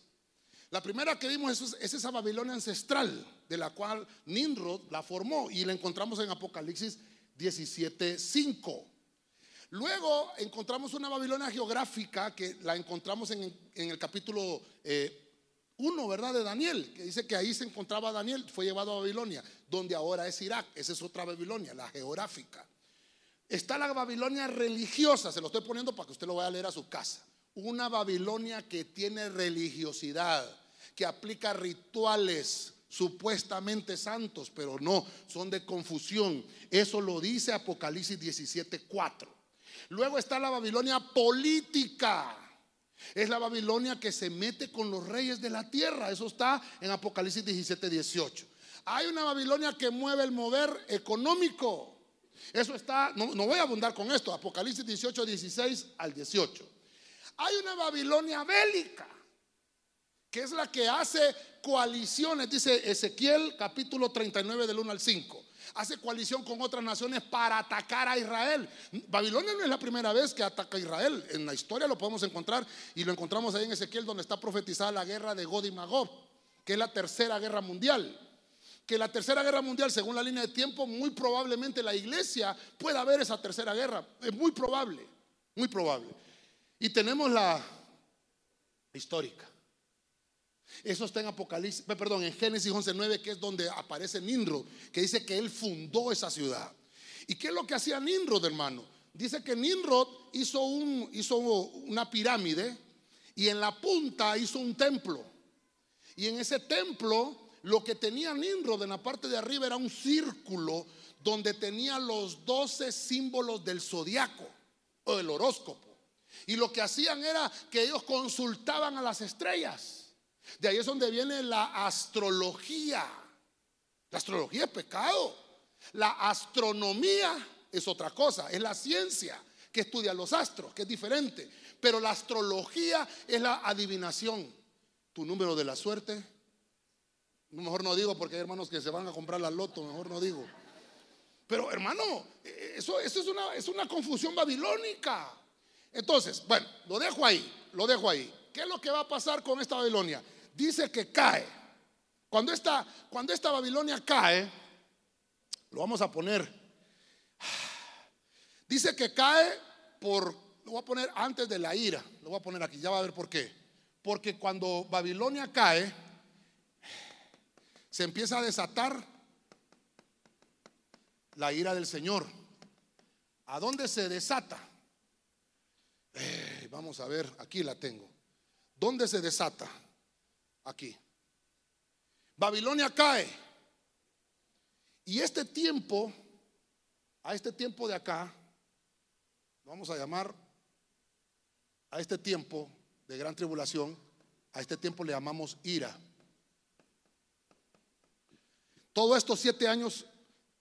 La primera que vimos es, esa Babilonia ancestral, de la cual Nimrod la formó y la encontramos en Apocalipsis 17:5. Luego encontramos una Babilonia geográfica que la encontramos en, el capítulo 1, eh, ¿verdad? De Daniel, que dice que ahí se encontraba Daniel, fue llevado a Babilonia, donde ahora es Irak. Esa es otra Babilonia, la geográfica. Está la Babilonia religiosa, se lo estoy poniendo para que usted lo vaya a leer a su casa. Una Babilonia que tiene religiosidad, que aplica rituales supuestamente santos, pero no, son de confusión. Eso lo dice Apocalipsis 17:4. Luego está la Babilonia política. Es la Babilonia que se mete con los reyes de la tierra. Eso está en Apocalipsis 17:18. Hay una Babilonia que mueve el mover económico. Eso está, no, voy a abundar con esto, Apocalipsis 18, 16 al 18. Hay una Babilonia bélica, que es la que hace coaliciones, dice Ezequiel capítulo 39 del 1 al 5. Hace coalición con otras naciones para atacar a Israel. Babilonia no es la primera vez que ataca a Israel. En la historia lo podemos encontrar y lo encontramos ahí en Ezequiel donde está profetizada la guerra de God y Magog. que es la tercera guerra mundial. Que la tercera guerra mundial, según la línea de tiempo, muy probablemente la iglesia pueda haber esa tercera guerra. Es muy probable, muy probable. Y tenemos la histórica. Eso está en Apocalipsis, perdón, en Génesis 11:9, que es donde aparece Nimrod, que dice que él fundó esa ciudad. ¿Y qué es lo que hacía Nimrod, hermano? Dice que Nimrod hizo, un, hizo una pirámide y en la punta hizo un templo. Y en ese templo, lo que tenía Nimrod en la parte de arriba era un círculo donde tenía los doce símbolos del zodiaco o del horóscopo. Y lo que hacían era que ellos consultaban a las estrellas. De ahí es donde viene la astrología. La astrología es pecado. La astronomía es otra cosa, es la ciencia que estudia los astros, que es diferente. Pero la astrología es la adivinación. Tu número de la suerte. Mejor no digo porque hay hermanos que se van a comprar la loto, mejor no digo. Pero hermano, eso, eso es, una, es una confusión babilónica. Entonces, bueno, lo dejo ahí, lo dejo ahí. ¿Qué es lo que va a pasar con esta Babilonia? Dice que cae. Cuando esta, cuando esta Babilonia cae, lo vamos a poner. Dice que cae por, lo voy a poner antes de la ira, lo voy a poner aquí, ya va a ver por qué. Porque cuando Babilonia cae, se empieza a desatar la ira del Señor. ¿A dónde se desata? Eh, vamos a ver, aquí la tengo. ¿Dónde se desata? Aquí. Babilonia cae. Y este tiempo, a este tiempo de acá, vamos a llamar a este tiempo de gran tribulación, a este tiempo le llamamos ira. Todos estos siete años,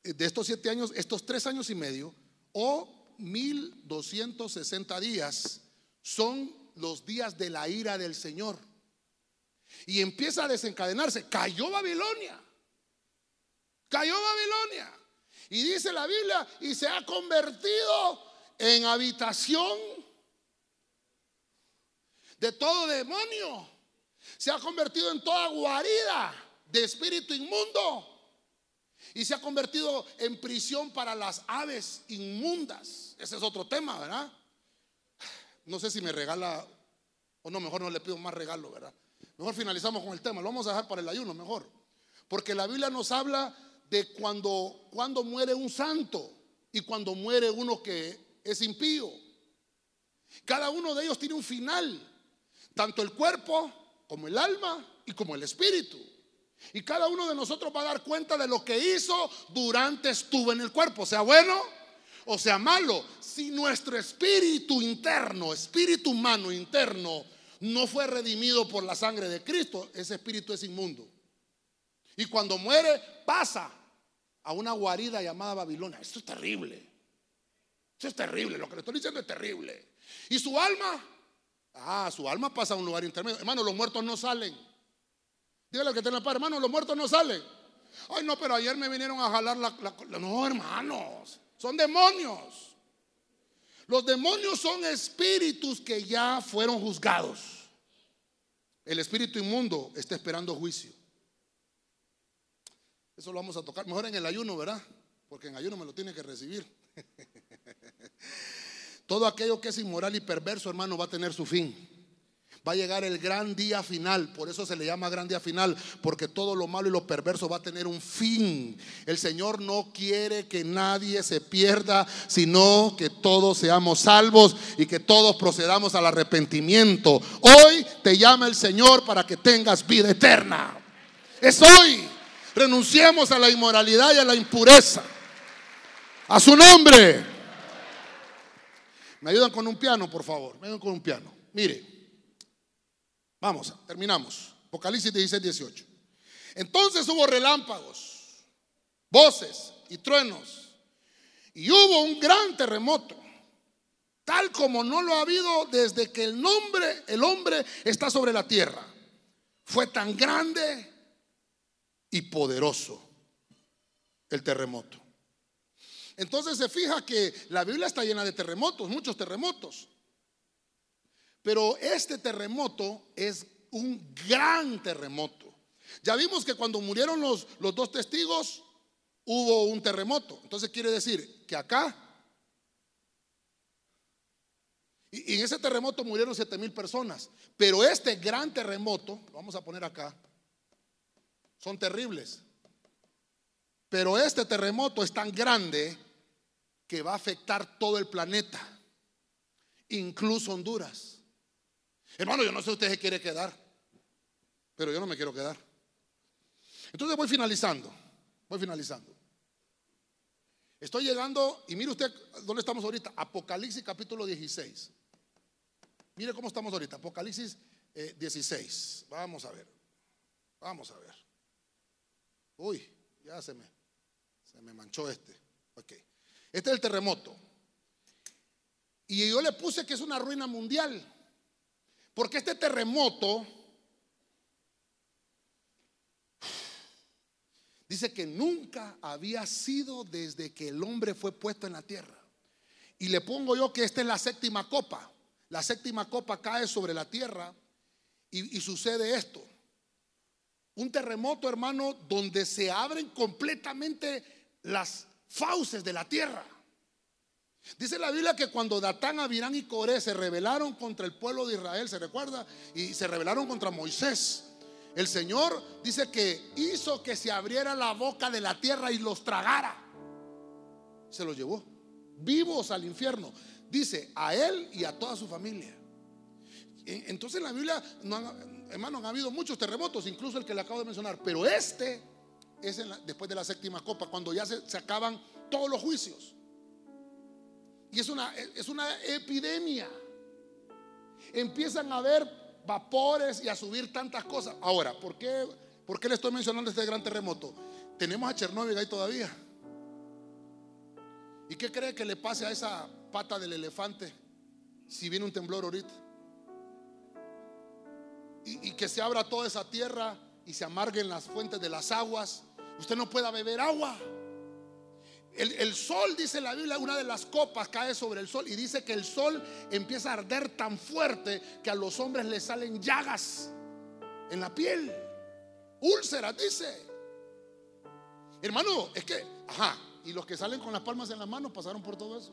eh, de estos siete años, estos tres años y medio, o 1260 días, son los días de la ira del Señor. Y empieza a desencadenarse. Cayó Babilonia. Cayó Babilonia. Y dice la Biblia, y se ha convertido en habitación de todo demonio. Se ha convertido en toda guarida de espíritu inmundo. Y se ha convertido en prisión para las aves inmundas. Ese es otro tema, ¿verdad? No sé si me regala o no, mejor no le pido más regalo, ¿verdad? Mejor finalizamos con el tema, lo vamos a dejar para el ayuno mejor. Porque la Biblia nos habla de cuando, cuando muere un santo y cuando muere uno que es impío. Cada uno de ellos tiene un final, tanto el cuerpo como el alma y como el espíritu. Y cada uno de nosotros va a dar cuenta de lo que hizo durante estuvo en el cuerpo, sea bueno o sea malo. Si nuestro espíritu interno, espíritu humano interno, no fue redimido por la sangre de Cristo, ese espíritu es inmundo. Y cuando muere, pasa a una guarida llamada Babilonia. Esto es terrible. Esto es terrible. Lo que le estoy diciendo es terrible. Y su alma, ah, su alma pasa a un lugar intermedio. Hermano, los muertos no salen. Dígale que tiene la par, hermano, los muertos no salen. Ay, no, pero ayer me vinieron a jalar la, la no, hermanos, son demonios. Los demonios son espíritus que ya fueron juzgados. El espíritu inmundo está esperando juicio. Eso lo vamos a tocar mejor en el ayuno, ¿verdad? Porque en ayuno me lo tiene que recibir. Todo aquello que es inmoral y perverso, hermano, va a tener su fin. Va a llegar el gran día final, por eso se le llama gran día final, porque todo lo malo y lo perverso va a tener un fin. El Señor no quiere que nadie se pierda, sino que todos seamos salvos y que todos procedamos al arrepentimiento. Hoy te llama el Señor para que tengas vida eterna. Es hoy. Renunciemos a la inmoralidad y a la impureza. A su nombre. Me ayudan con un piano, por favor. Me ayudan con un piano. Mire. Vamos, terminamos. Apocalipsis 16, 18. Entonces hubo relámpagos, voces y truenos. Y hubo un gran terremoto, tal como no lo ha habido desde que el nombre, el hombre está sobre la tierra. Fue tan grande y poderoso el terremoto. Entonces se fija que la Biblia está llena de terremotos, muchos terremotos. Pero este terremoto es un gran terremoto. Ya vimos que cuando murieron los, los dos testigos, hubo un terremoto. Entonces quiere decir que acá, y, y en ese terremoto murieron 7 mil personas. Pero este gran terremoto, lo vamos a poner acá, son terribles. Pero este terremoto es tan grande que va a afectar todo el planeta, incluso Honduras. Hermano, yo no sé si usted se quiere quedar, pero yo no me quiero quedar. Entonces voy finalizando, voy finalizando. Estoy llegando, y mire usted dónde estamos ahorita, Apocalipsis capítulo 16. Mire cómo estamos ahorita, Apocalipsis eh, 16. Vamos a ver, vamos a ver. Uy, ya se me, se me manchó este. Ok, este es el terremoto. Y yo le puse que es una ruina mundial. Porque este terremoto dice que nunca había sido desde que el hombre fue puesto en la tierra. Y le pongo yo que esta es la séptima copa. La séptima copa cae sobre la tierra y, y sucede esto. Un terremoto, hermano, donde se abren completamente las fauces de la tierra. Dice la Biblia que cuando Datán, Abirán y Coré se rebelaron contra el pueblo de Israel, ¿se recuerda? Y se rebelaron contra Moisés. El Señor dice que hizo que se abriera la boca de la tierra y los tragara. Se los llevó vivos al infierno. Dice a él y a toda su familia. Entonces en la Biblia, no han, hermano, han habido muchos terremotos, incluso el que le acabo de mencionar. Pero este es después de la séptima copa, cuando ya se acaban todos los juicios. Y es una, es una epidemia. Empiezan a haber vapores y a subir tantas cosas. Ahora, ¿por qué, ¿por qué le estoy mencionando este gran terremoto? Tenemos a Chernóbil ahí todavía. ¿Y qué cree que le pase a esa pata del elefante si viene un temblor ahorita? Y, y que se abra toda esa tierra y se amarguen las fuentes de las aguas. Usted no pueda beber agua. El, sol, dice la Biblia, una de las copas cae sobre el sol y dice que el sol empieza a arder tan fuerte que a los hombres les salen llagas en la piel, úlceras, dice. Hermano, es que, ajá, y los que salen con las palmas en las manos pasaron por todo eso.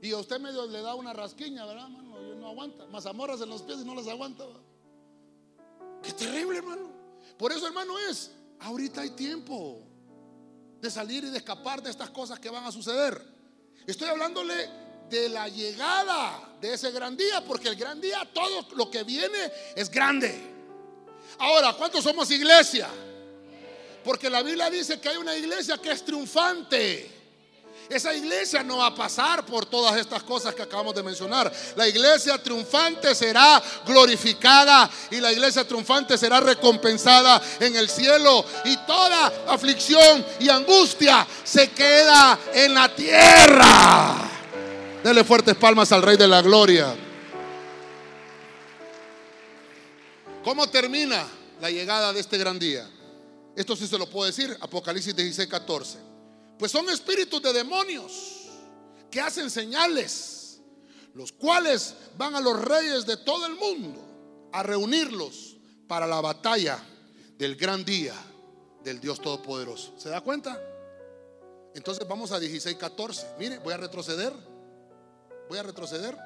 Y a usted medio le da una rasquiña, ¿verdad, hermano? Y no aguanta. Mazamorras en los pies y no las aguanta. Qué terrible, hermano. Por eso, hermano, es Ahorita hay tiempo de salir y de escapar de estas cosas que van a suceder. Estoy hablándole de la llegada de ese gran día, porque el gran día, todo lo que viene es grande. Ahora, ¿cuántos somos iglesia? Porque la Biblia dice que hay una iglesia que es triunfante. Esa iglesia no va a pasar por todas estas cosas que acabamos de mencionar. La iglesia triunfante será glorificada y la iglesia triunfante será recompensada en el cielo. Y toda aflicción y angustia se queda en la tierra. Dele fuertes palmas al Rey de la Gloria. ¿Cómo termina la llegada de este gran día? Esto sí se lo puedo decir, Apocalipsis 16, 14. Pues son espíritus de demonios que hacen señales, los cuales van a los reyes de todo el mundo a reunirlos para la batalla del gran día del Dios Todopoderoso. ¿Se da cuenta? Entonces vamos a 16, 14. Mire, voy a retroceder. Voy a retroceder.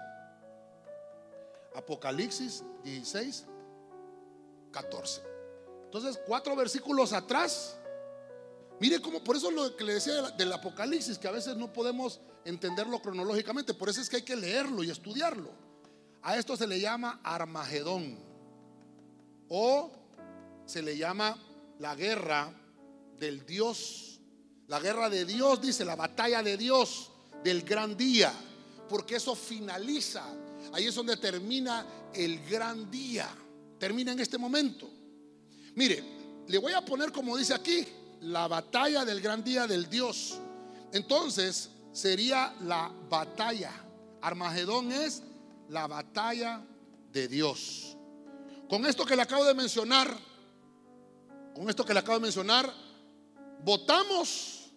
Apocalipsis 16, 14. Entonces, cuatro versículos atrás. Mire cómo, por eso lo que le decía del Apocalipsis, que a veces no podemos entenderlo cronológicamente, por eso es que hay que leerlo y estudiarlo. A esto se le llama Armagedón o se le llama la guerra del Dios. La guerra de Dios, dice, la batalla de Dios del gran día, porque eso finaliza. Ahí es donde termina el gran día. Termina en este momento. Mire, le voy a poner como dice aquí, la batalla del gran día del Dios. Entonces sería la batalla. Armagedón es la batalla de Dios. Con esto que le acabo de mencionar, con esto que le acabo de mencionar, votamos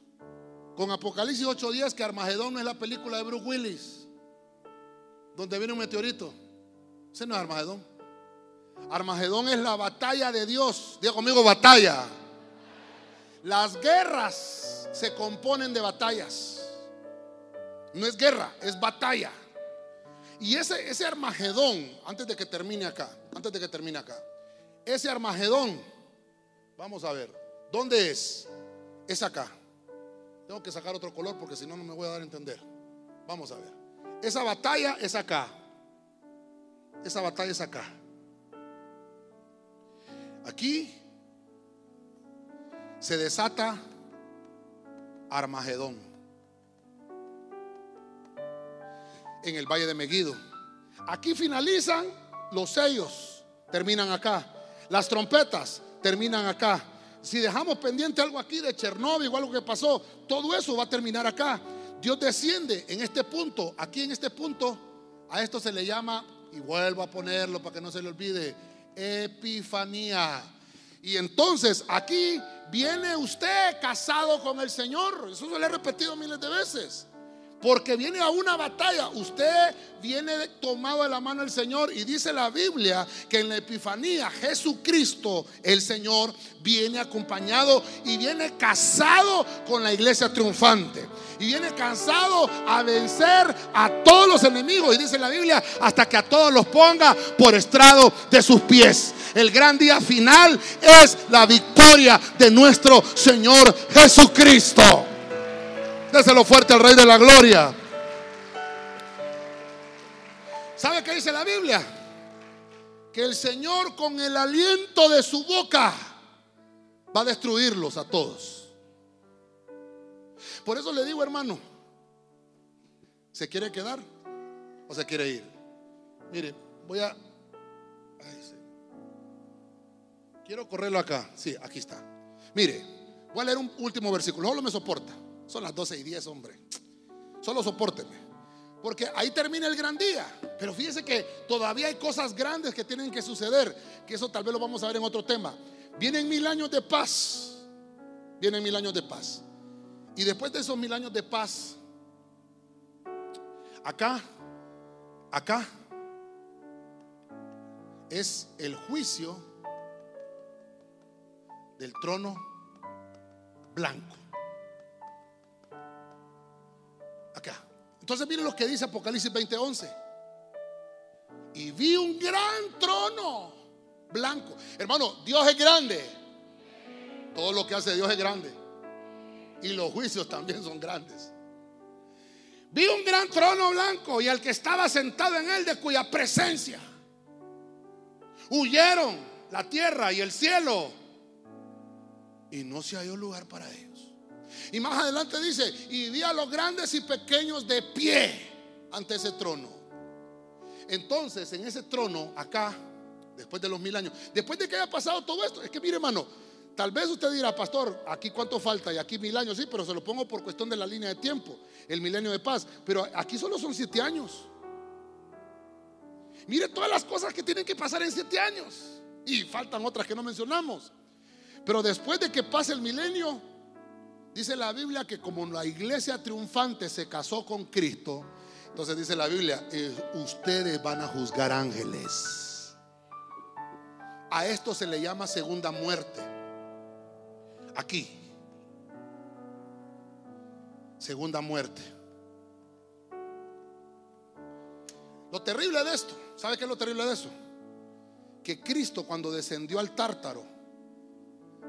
con Apocalipsis 8:10 que Armagedón no es la película de Bruce Willis, donde viene un meteorito. Ese no es Armagedón. Armagedón es la batalla de Dios. Diga conmigo, batalla. Las guerras se componen de batallas. No es guerra, es batalla. Y ese, ese Armagedón, antes de que termine acá, antes de que termine acá, ese Armagedón, vamos a ver, ¿dónde es? Es acá. Tengo que sacar otro color porque si no, no me voy a dar a entender. Vamos a ver. Esa batalla es acá. Esa batalla es acá. Aquí se desata Armagedón en el valle de Meguido. Aquí finalizan los sellos, terminan acá. Las trompetas terminan acá. Si dejamos pendiente algo aquí de Chernóbil o algo que pasó, todo eso va a terminar acá. Dios desciende en este punto, aquí en este punto, a esto se le llama, y vuelvo a ponerlo para que no se le olvide, Epifanía. Y entonces aquí viene usted casado con el Señor. Eso se lo he repetido miles de veces. Porque viene a una batalla. Usted viene tomado de la mano del Señor. Y dice la Biblia que en la Epifanía Jesucristo, el Señor, viene acompañado y viene casado con la iglesia triunfante. Y viene cansado a vencer a todos los enemigos. Y dice la Biblia, hasta que a todos los ponga por estrado de sus pies. El gran día final es la victoria de nuestro Señor Jesucristo. Déselo fuerte al Rey de la Gloria. ¿Sabe qué dice la Biblia? Que el Señor con el aliento de su boca va a destruirlos a todos. Por eso le digo, hermano, ¿se quiere quedar o se quiere ir? Mire, voy a... Quiero correrlo acá. Sí, aquí está. Mire, voy a leer un último versículo. Solo me soporta. Son las 12 y 10, hombre. Solo soportenme. Porque ahí termina el gran día. Pero fíjese que todavía hay cosas grandes que tienen que suceder. Que eso tal vez lo vamos a ver en otro tema. Vienen mil años de paz. Vienen mil años de paz. Y después de esos mil años de paz, acá, acá, es el juicio del trono blanco. Entonces miren lo que dice Apocalipsis 20:11. Y vi un gran trono blanco. Hermano, Dios es grande. Todo lo que hace Dios es grande. Y los juicios también son grandes. Vi un gran trono blanco y al que estaba sentado en él, de cuya presencia huyeron la tierra y el cielo. Y no se halló lugar para ellos. Y más adelante dice, y vi a los grandes y pequeños de pie ante ese trono. Entonces, en ese trono, acá, después de los mil años, después de que haya pasado todo esto, es que mire hermano, tal vez usted dirá, pastor, aquí cuánto falta y aquí mil años, sí, pero se lo pongo por cuestión de la línea de tiempo, el milenio de paz, pero aquí solo son siete años. Mire todas las cosas que tienen que pasar en siete años. Y faltan otras que no mencionamos. Pero después de que pase el milenio, dice la Biblia que como la iglesia triunfante se casó con Cristo, entonces dice la Biblia, eh, ustedes van a juzgar ángeles. A esto se le llama segunda muerte. Aquí. Segunda muerte. Lo terrible de esto, ¿sabe qué es lo terrible de eso? Que Cristo cuando descendió al tártaro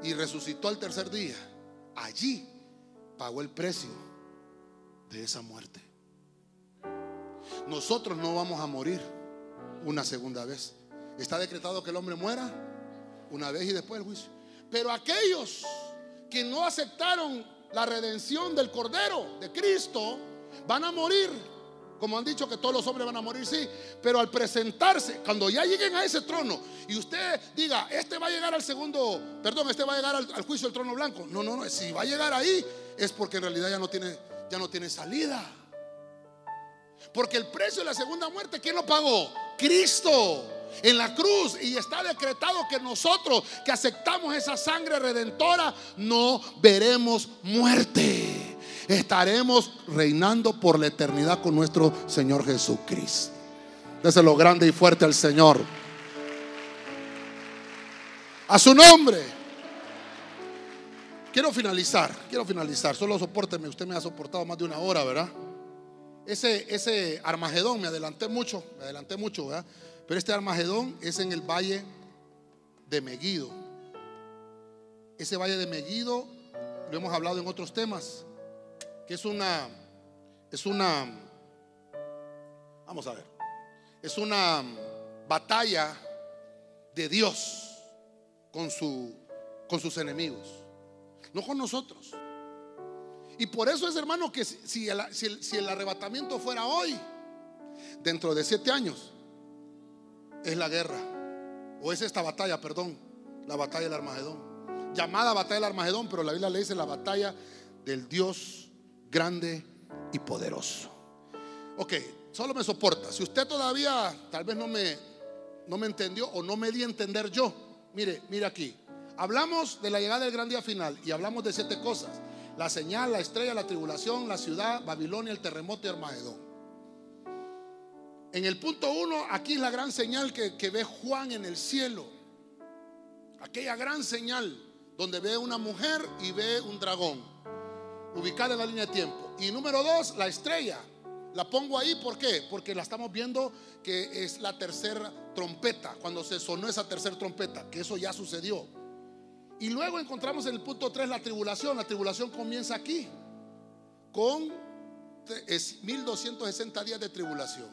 y resucitó al tercer día, allí pagó el precio de esa muerte. Nosotros no vamos a morir una segunda vez. Está decretado que el hombre muera una vez y después el juicio. Pero aquellos que no aceptaron la redención del Cordero de Cristo van a morir. Como han dicho que todos los hombres van a morir, sí. Pero al presentarse, cuando ya lleguen a ese trono y usted diga, este va a llegar al segundo, perdón, este va a llegar al, juicio del trono blanco. No, no, no. Si va a llegar ahí, es porque en realidad ya no tiene, ya no tiene salida. Porque el precio de la segunda muerte, ¿quién lo pagó? Cristo en la cruz. Y está decretado que nosotros que aceptamos esa sangre redentora, no veremos muerte. Estaremos reinando por la eternidad con nuestro Señor Jesucristo. Déselo grande y fuerte al Señor. A su nombre. Quiero finalizar, quiero finalizar. Solo soporteme, usted me ha soportado más de una hora, ¿verdad? Ese, ese Armagedón, me adelanté mucho, me adelanté mucho, ¿verdad? Pero este Armagedón es en el valle de Meguido. Ese valle de Meguido lo hemos hablado en otros temas, que es una, es una, vamos a ver, es una batalla de Dios con, su, con sus enemigos, no con nosotros. Y por eso es, hermano, que si el, arrebatamiento fuera hoy, dentro de siete años, es la guerra, o es esta batalla, perdón, la batalla del Armagedón. Llamada batalla del Armagedón, pero la Biblia le dice la batalla del Dios grande y poderoso. Ok, solo me soporta. Si usted todavía tal vez no me, no me entendió o no me di a entender yo, mire, mire aquí. Hablamos de la llegada del gran día final y hablamos de siete cosas. La señal, la estrella, la tribulación, la ciudad, Babilonia, el terremoto y Armagedón. En el punto uno, aquí es la gran señal que, ve Juan en el cielo. Aquella gran señal donde ve una mujer y ve un dragón, ubicada en la línea de tiempo. Y número dos, la estrella. La pongo ahí, ¿por qué? Porque la estamos viendo que es la tercera trompeta, cuando se sonó esa tercera trompeta, que eso ya sucedió. Y luego encontramos en el punto 3 la tribulación. La tribulación comienza aquí, con 1260 días de tribulación.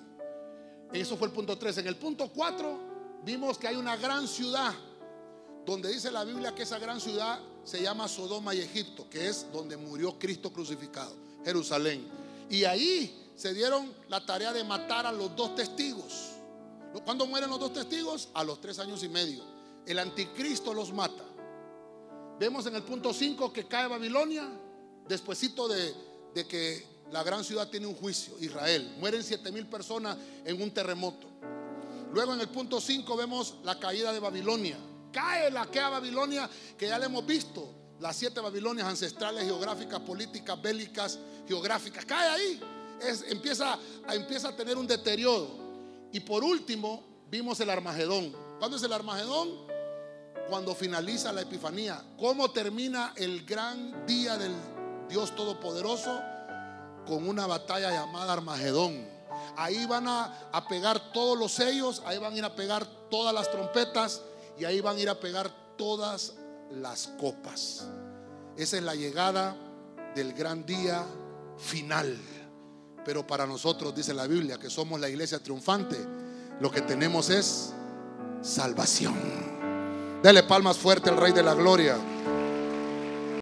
Eso fue el punto 3. En el punto 4 vimos que hay una gran ciudad, donde dice la Biblia que esa gran ciudad se llama Sodoma y Egipto, que es donde murió Cristo crucificado, Jerusalén. Y ahí se dieron la tarea de matar a los dos testigos. ¿Cuándo mueren los dos testigos? A los tres años y medio. El anticristo los mata. Vemos en el punto 5 que cae Babilonia, despuesito de, de que la gran ciudad tiene un juicio, Israel. Mueren siete mil personas en un terremoto. Luego en el punto 5 vemos la caída de Babilonia. Cae la que a Babilonia, que ya le hemos visto. Las siete Babilonias ancestrales, geográficas, políticas, bélicas, geográficas. Cae ahí. Es, empieza, empieza a tener un deterioro. Y por último, vimos el Armagedón. ¿Cuándo es el Armagedón? Cuando finaliza la Epifanía. ¿Cómo termina el gran día del Dios Todopoderoso? con una batalla llamada Armagedón. Ahí van a, a, pegar todos los sellos, ahí van a ir a pegar todas las trompetas y ahí van a ir a pegar todas las copas. Esa es la llegada del gran día final. Pero para nosotros, dice la Biblia, que somos la iglesia triunfante, lo que tenemos es salvación. Dele palmas fuerte al Rey de la Gloria.